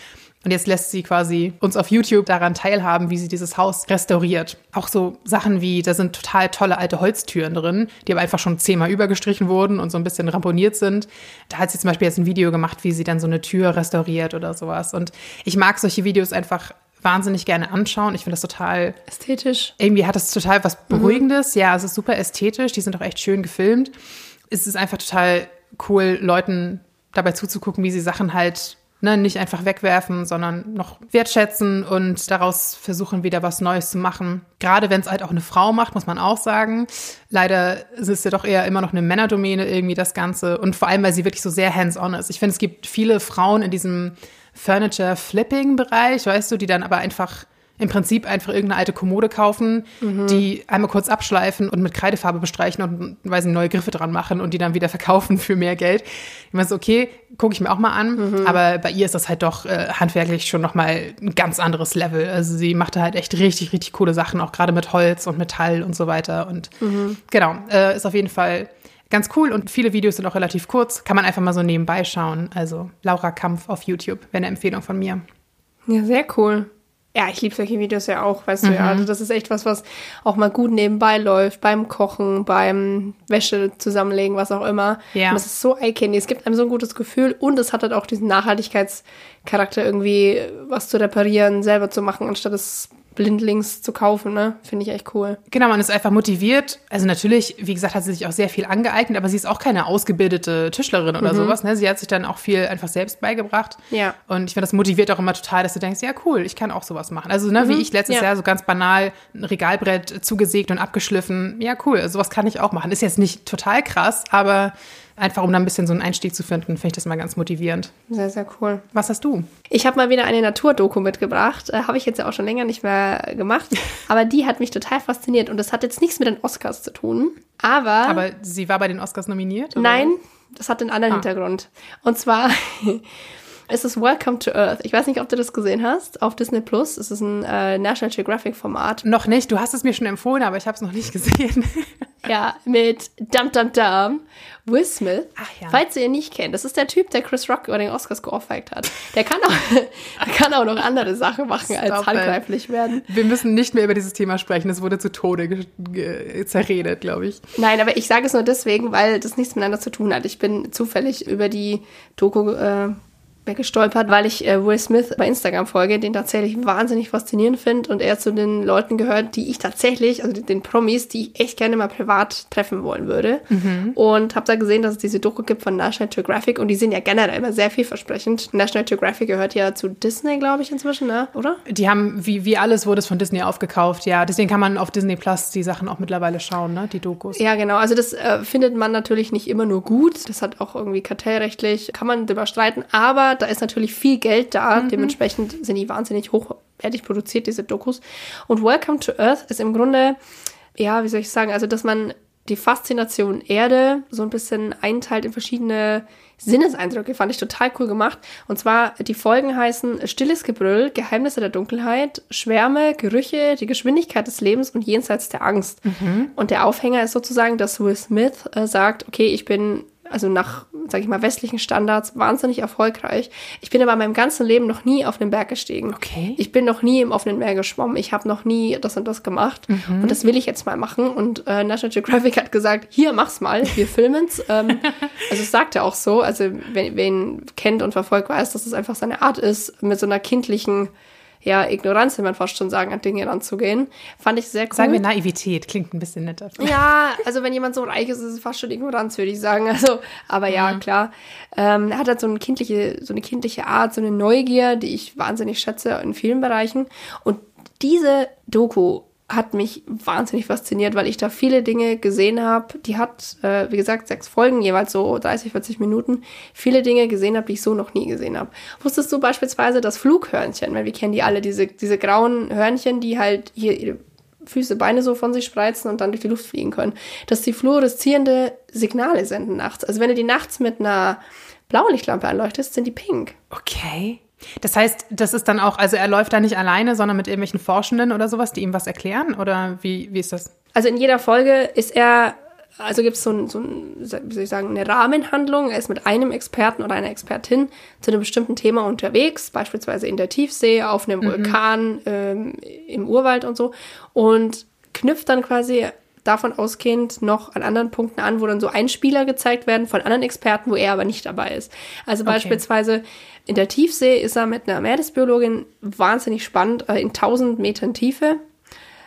Und jetzt lässt sie quasi uns auf YouTube daran teilhaben, wie sie dieses Haus restauriert. Auch so Sachen wie, da sind total tolle alte Holztüren drin, die aber einfach schon zehnmal übergestrichen wurden und so ein bisschen ramponiert sind. Da hat sie zum Beispiel jetzt ein Video gemacht, wie sie dann so eine Tür restauriert oder sowas. Und ich mag solche Videos einfach wahnsinnig gerne anschauen. Ich finde das total ästhetisch. Irgendwie hat das total was Beruhigendes. Mhm. Ja, es ist super ästhetisch. Die sind auch echt schön gefilmt. Es ist einfach total cool, Leuten dabei zuzugucken, wie sie Sachen halt Ne, nicht einfach wegwerfen, sondern noch wertschätzen und daraus versuchen, wieder was Neues zu machen. Gerade wenn es halt auch eine Frau macht, muss man auch sagen. Leider ist es ja doch eher immer noch eine Männerdomäne irgendwie das Ganze. Und vor allem, weil sie wirklich so sehr hands-on ist. Ich finde, es gibt viele Frauen in diesem Furniture-Flipping-Bereich, weißt du, die dann aber einfach im Prinzip einfach irgendeine alte Kommode kaufen, mhm. die einmal kurz abschleifen und mit Kreidefarbe bestreichen und weiß nicht, neue Griffe dran machen und die dann wieder verkaufen für mehr Geld. Ich meine so, okay, gucke ich mir auch mal an, mhm. aber bei ihr ist das halt doch äh, handwerklich schon nochmal ein ganz anderes Level. Also sie machte halt echt richtig, richtig coole Sachen, auch gerade mit Holz und Metall und so weiter. Und mhm. genau, äh, ist auf jeden Fall ganz cool und viele Videos sind auch relativ kurz. Kann man einfach mal so nebenbei schauen. Also Laura Kampf auf YouTube wäre eine Empfehlung von mir. Ja, sehr cool. Ja, ich liebe solche Videos ja auch, weißt mhm. du ja. Also das ist echt was, was auch mal gut nebenbei läuft, beim Kochen, beim Wäsche zusammenlegen, was auch immer. Ja. Und das ist so eye-candy. Es gibt einem so ein gutes Gefühl und es hat halt auch diesen Nachhaltigkeitscharakter irgendwie, was zu reparieren, selber zu machen, anstatt es blindlings zu kaufen, ne? Finde ich echt cool. Genau, man ist einfach motiviert. Also natürlich, wie gesagt, hat sie sich auch sehr viel angeeignet, aber sie ist auch keine ausgebildete Tischlerin oder sowas. Ne? Sie hat sich dann auch viel einfach selbst beigebracht. Mhm. Ja. Und ich finde, das motiviert auch immer total, dass du denkst, ja cool, ich kann auch sowas machen. Also ne, wie ich letztes Mhm. Ja. Jahr so ganz banal ein Regalbrett zugesägt und abgeschliffen. Ja cool, sowas kann ich auch machen. Ist jetzt nicht total krass, aber einfach um da ein bisschen so einen Einstieg zu finden, finde ich das mal ganz motivierend. Sehr, sehr cool. Was hast du? Ich habe mal wieder eine Naturdoku mitgebracht. Äh, habe ich jetzt ja auch schon länger nicht mehr gemacht. Aber die hat mich total fasziniert. Und das hat jetzt nichts mit den Oscars zu tun. Aber, Aber sie war bei den Oscars nominiert? oder? nein, das hat einen anderen Ah. Hintergrund. Und zwar ist es Welcome to Earth. Ich weiß nicht, ob du das gesehen hast. Auf Disney Plus. Es ist ein äh, National Geographic Format. Noch nicht. Du hast es mir schon empfohlen, aber ich habe es noch nicht gesehen. Ja, mit Dum Dum Dum, Will Smith. Ach ja. Falls ihr ihn nicht kennt, das ist der Typ, der Chris Rock über den Oscars geohrfeigt hat. Der kann auch, der kann auch noch andere Sachen machen, als Stop it. handgreiflich werden. Wir müssen nicht mehr über dieses Thema sprechen. Es wurde zu Tode zerredet, glaube ich. Nein, aber ich sage es nur deswegen, weil das nichts miteinander zu tun hat. Ich bin zufällig über die Doku äh, weggestolpert, weil ich äh, Will Smith bei Instagram folge, den tatsächlich wahnsinnig faszinierend finde und er zu den Leuten gehört, die ich tatsächlich, also den Promis, die ich echt gerne mal privat treffen wollen würde. Und habe da gesehen, dass es diese Doku gibt von National Geographic und die sind ja generell immer sehr vielversprechend. National Geographic gehört ja zu Disney, glaube ich, inzwischen, ne? oder? Die haben, wie, wie alles wurde es von Disney aufgekauft, ja. Deswegen kann man auf Disney Plus die Sachen auch mittlerweile schauen, ne? Die Dokus. Ja, genau. Also das äh, findet man natürlich nicht immer nur gut. Das hat auch irgendwie kartellrechtlich, kann man drüber streiten. Aber da ist natürlich viel Geld da. Dementsprechend sind die wahnsinnig hochwertig produziert, diese Dokus. Und Welcome to Earth ist im Grunde, ja, wie soll ich sagen, also dass man die Faszination Erde so ein bisschen einteilt in verschiedene Sinneseindrücke, fand ich total cool gemacht. Und zwar, die Folgen heißen Stilles Gebrüll, Geheimnisse der Dunkelheit, Schwärme, Gerüche, die Geschwindigkeit des Lebens und jenseits der Angst. Und der Aufhänger ist sozusagen, dass Will Smith äh, sagt, okay, ich bin also nach, sag ich mal, westlichen Standards wahnsinnig erfolgreich. Ich bin aber in meinem ganzen Leben noch nie auf den Berg gestiegen. Okay. Ich bin noch nie im offenen Meer geschwommen. Ich habe noch nie das und das gemacht. Und das will ich jetzt mal machen. Und äh, National Geographic hat gesagt, hier, mach's mal, wir filmen's. ähm, also es sagt er auch so. Also wer, wer ihn kennt und verfolgt, weiß, dass es einfach seine Art ist, mit so einer kindlichen ja, Ignoranz, will man fast schon sagen, an Dinge ranzugehen. Fand ich sehr cool. Sagen wir Naivität, klingt ein bisschen netter. Ja, also wenn jemand so reich ist, ist es fast schon Ignoranz, würde ich sagen. Also, aber ja, klar. Ähm, er hat halt so eine kindliche, so eine kindliche Art, so eine Neugier, die ich wahnsinnig schätze in vielen Bereichen. Und diese Doku hat mich wahnsinnig fasziniert, weil ich da viele Dinge gesehen habe. Die hat, äh, wie gesagt, sechs Folgen, jeweils so 30, 40 Minuten. Viele Dinge gesehen habe, die ich so noch nie gesehen habe. Wusstest du beispielsweise das Flughörnchen? Weil wir kennen die alle, diese, diese grauen Hörnchen, die halt hier ihre Füße, Beine so von sich spreizen und dann durch die Luft fliegen können. Dass die fluoreszierende Signale senden nachts. Also wenn du die nachts mit einer Blaulichtlampe anleuchtest, sind die pink. Okay. Das heißt, das ist dann auch, also er läuft da nicht alleine, sondern mit irgendwelchen Forschenden oder sowas, die ihm was erklären? Oder wie, wie ist das? Also in jeder Folge ist er, also gibt es so, ein, so ein, wie soll ich sagen, eine Rahmenhandlung. Er ist mit einem Experten oder einer Expertin zu einem bestimmten Thema unterwegs, beispielsweise in der Tiefsee, auf einem Vulkan, ähm, im Urwald und so. Und knüpft dann quasi davon ausgehend noch an anderen Punkten an, wo dann so Einspieler gezeigt werden von anderen Experten, wo er aber nicht dabei ist. Also beispielsweise in der Tiefsee ist er mit einer Meeresbiologin wahnsinnig spannend, äh, in 1000 Metern Tiefe.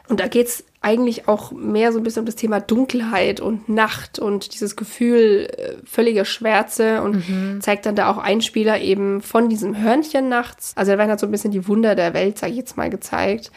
Und da geht's eigentlich auch mehr so ein bisschen um das Thema Dunkelheit und Nacht und dieses Gefühl äh, völliger Schwärze und zeigt dann da auch Einspieler eben von diesem Hörnchen nachts. Also da werden halt so ein bisschen die Wunder der Welt, sag ich jetzt mal, gezeigt.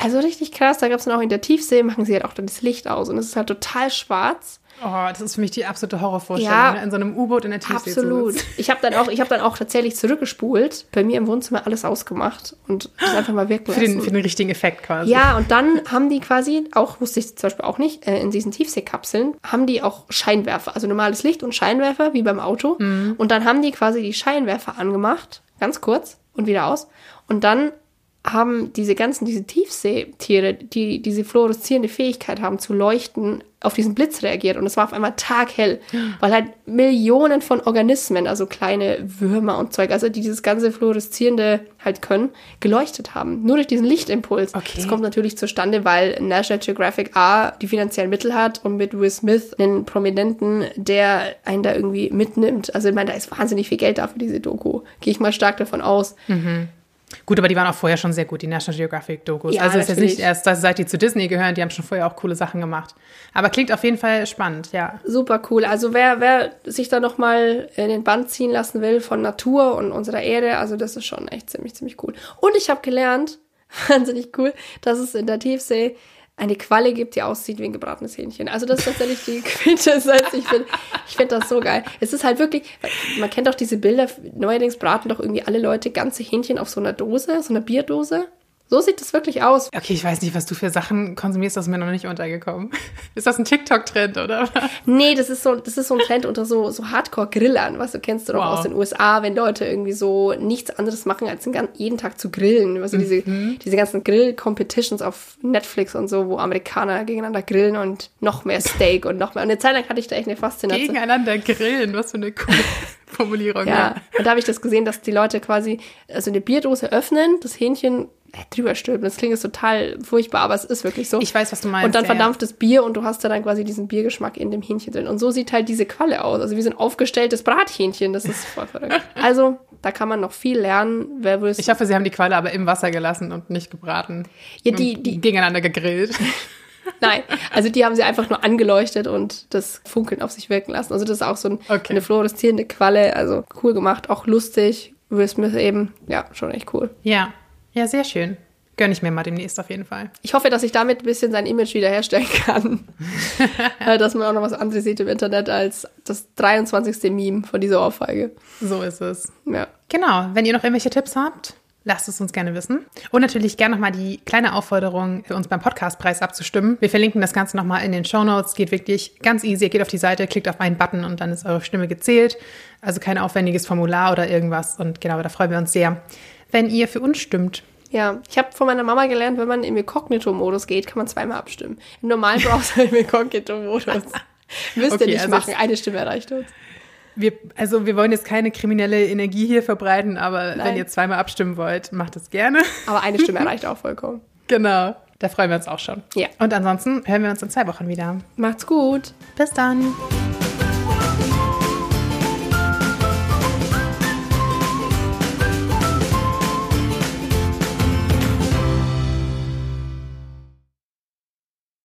Also richtig krass, da gab's dann auch in der Tiefsee, machen sie halt auch dann das Licht aus und es ist halt total schwarz. Oh, das ist für mich die absolute Horrorvorstellung, Ja. ne? in so einem U-Boot in der Tiefsee Absolut. zu sitzen. Ich habe dann auch, ich habe dann auch tatsächlich zurückgespult, bei mir im Wohnzimmer alles ausgemacht und das einfach mal wirken Für den, für den richtigen Effekt quasi. Ja, und dann haben die quasi, auch wusste ich zum Beispiel auch nicht, äh, in diesen Tiefseekapseln haben die auch Scheinwerfer, also normales Licht und Scheinwerfer, wie beim Auto. Und dann haben die quasi die Scheinwerfer angemacht, ganz kurz und wieder aus. Und dann haben diese ganzen, diese Tiefseetiere, die diese fluoreszierende Fähigkeit haben zu leuchten, auf diesen Blitz reagiert. Und es war auf einmal taghell, weil halt Millionen von Organismen, also kleine Würmer und Zeug, also die dieses ganze fluoreszierende halt können, geleuchtet haben. Nur durch diesen Lichtimpuls. Okay. Das kommt natürlich zustande, weil National Geographic A die finanziellen Mittel hat und mit Will Smith einen Prominenten, der einen da irgendwie mitnimmt. Also ich meine, da ist wahnsinnig viel Geld da für diese Doku. Gehe ich mal stark davon aus. Gut, aber die waren auch vorher schon sehr gut, die National Geographic-Dokus. Ja, also es ist jetzt nicht erst, dass- seit die zu Disney gehören, die haben schon vorher auch coole Sachen gemacht. Aber klingt auf jeden Fall spannend, ja. Super cool. Also wer, wer sich da nochmal in den Band ziehen lassen will von Natur und unserer Erde, also das ist schon echt ziemlich, ziemlich cool. Und ich habe gelernt, wahnsinnig cool, dass es in der Tiefsee eine Qualle gibt, die aussieht wie ein gebratenes Hähnchen. Also das ist tatsächlich die Quintessenz. Ich finde ich find das so geil. Es ist halt wirklich, man kennt doch diese Bilder, neuerdings braten doch irgendwie alle Leute ganze Hähnchen auf so einer Dose, so einer Bierdose. So sieht das wirklich aus. Okay, ich weiß nicht, was du für Sachen konsumierst, das ist mir noch nicht untergekommen. Ist das ein TikTok-Trend, oder? Nee, das ist so, das ist so ein Trend unter so, so Hardcore-Grillern, was du kennst du doch Wow. aus den USA, wenn Leute irgendwie so nichts anderes machen, als den jeden Tag zu grillen. Also diese, diese ganzen Grill-Competitions auf Netflix und so, wo Amerikaner gegeneinander grillen und noch mehr Steak und noch mehr. Und eine Zeit lang hatte ich da echt eine Faszination. Gegeneinander grillen, was für eine coole Formulierung. Ja, und da habe ich das gesehen, dass die Leute quasi also eine Bierdose öffnen, das Hähnchen äh, drüber stülpen. Das klingt jetzt total furchtbar, aber es ist wirklich so. Ich weiß, was du meinst. Und dann ja, ja. verdampftes Bier und du hast da dann quasi diesen Biergeschmack in dem Hähnchen drin. Und so sieht halt diese Qualle aus. Also wie so ein aufgestelltes Brathähnchen. Das ist voll verrückt. Also, da kann man noch viel lernen. Wer will Ich hoffe, sie haben die Qualle aber im Wasser gelassen und nicht gebraten. Ja, die- die- gegeneinander gegrillt. Nein, also die haben sie einfach nur angeleuchtet und das Funkeln auf sich wirken lassen. Also das ist auch so ein, Okay. eine fluoreszierende Qualle. Also cool gemacht, auch lustig. Willst mir eben, ja, schon echt cool. Ja, ja, sehr schön. Gönn ich mir mal demnächst auf jeden Fall. Ich hoffe, dass ich damit ein bisschen sein Image wiederherstellen kann. Äh, dass man auch noch was anderes sieht im Internet als das 23. Meme von dieser Ohrfeige. So ist es. Ja. Genau, wenn ihr noch irgendwelche Tipps habt, lasst es uns gerne wissen. Und natürlich gerne nochmal die kleine Aufforderung, für uns beim Podcastpreis abzustimmen. Wir verlinken das Ganze nochmal in den Show Notes. Geht wirklich ganz easy. Ihr geht auf die Seite, klickt auf einen Button und dann ist eure Stimme gezählt. Also kein aufwendiges Formular oder irgendwas. Und genau, da freuen wir uns sehr, wenn ihr für uns stimmt. Ja, ich habe von meiner Mama gelernt, wenn man im Inkognito-Modus geht, kann man zweimal abstimmen. Im normalen Browser im Inkognito-Modus. Müsst Okay, ihr nicht also machen. Eine Stimme erreicht uns. Wir, also wir wollen jetzt keine kriminelle Energie hier verbreiten, aber Nein. wenn ihr zweimal abstimmen wollt, macht es gerne. Aber eine Stimme erreicht auch vollkommen. Genau. Da freuen wir uns auch schon. Ja. Und ansonsten hören wir uns in zwei Wochen wieder. Macht's gut. Bis dann.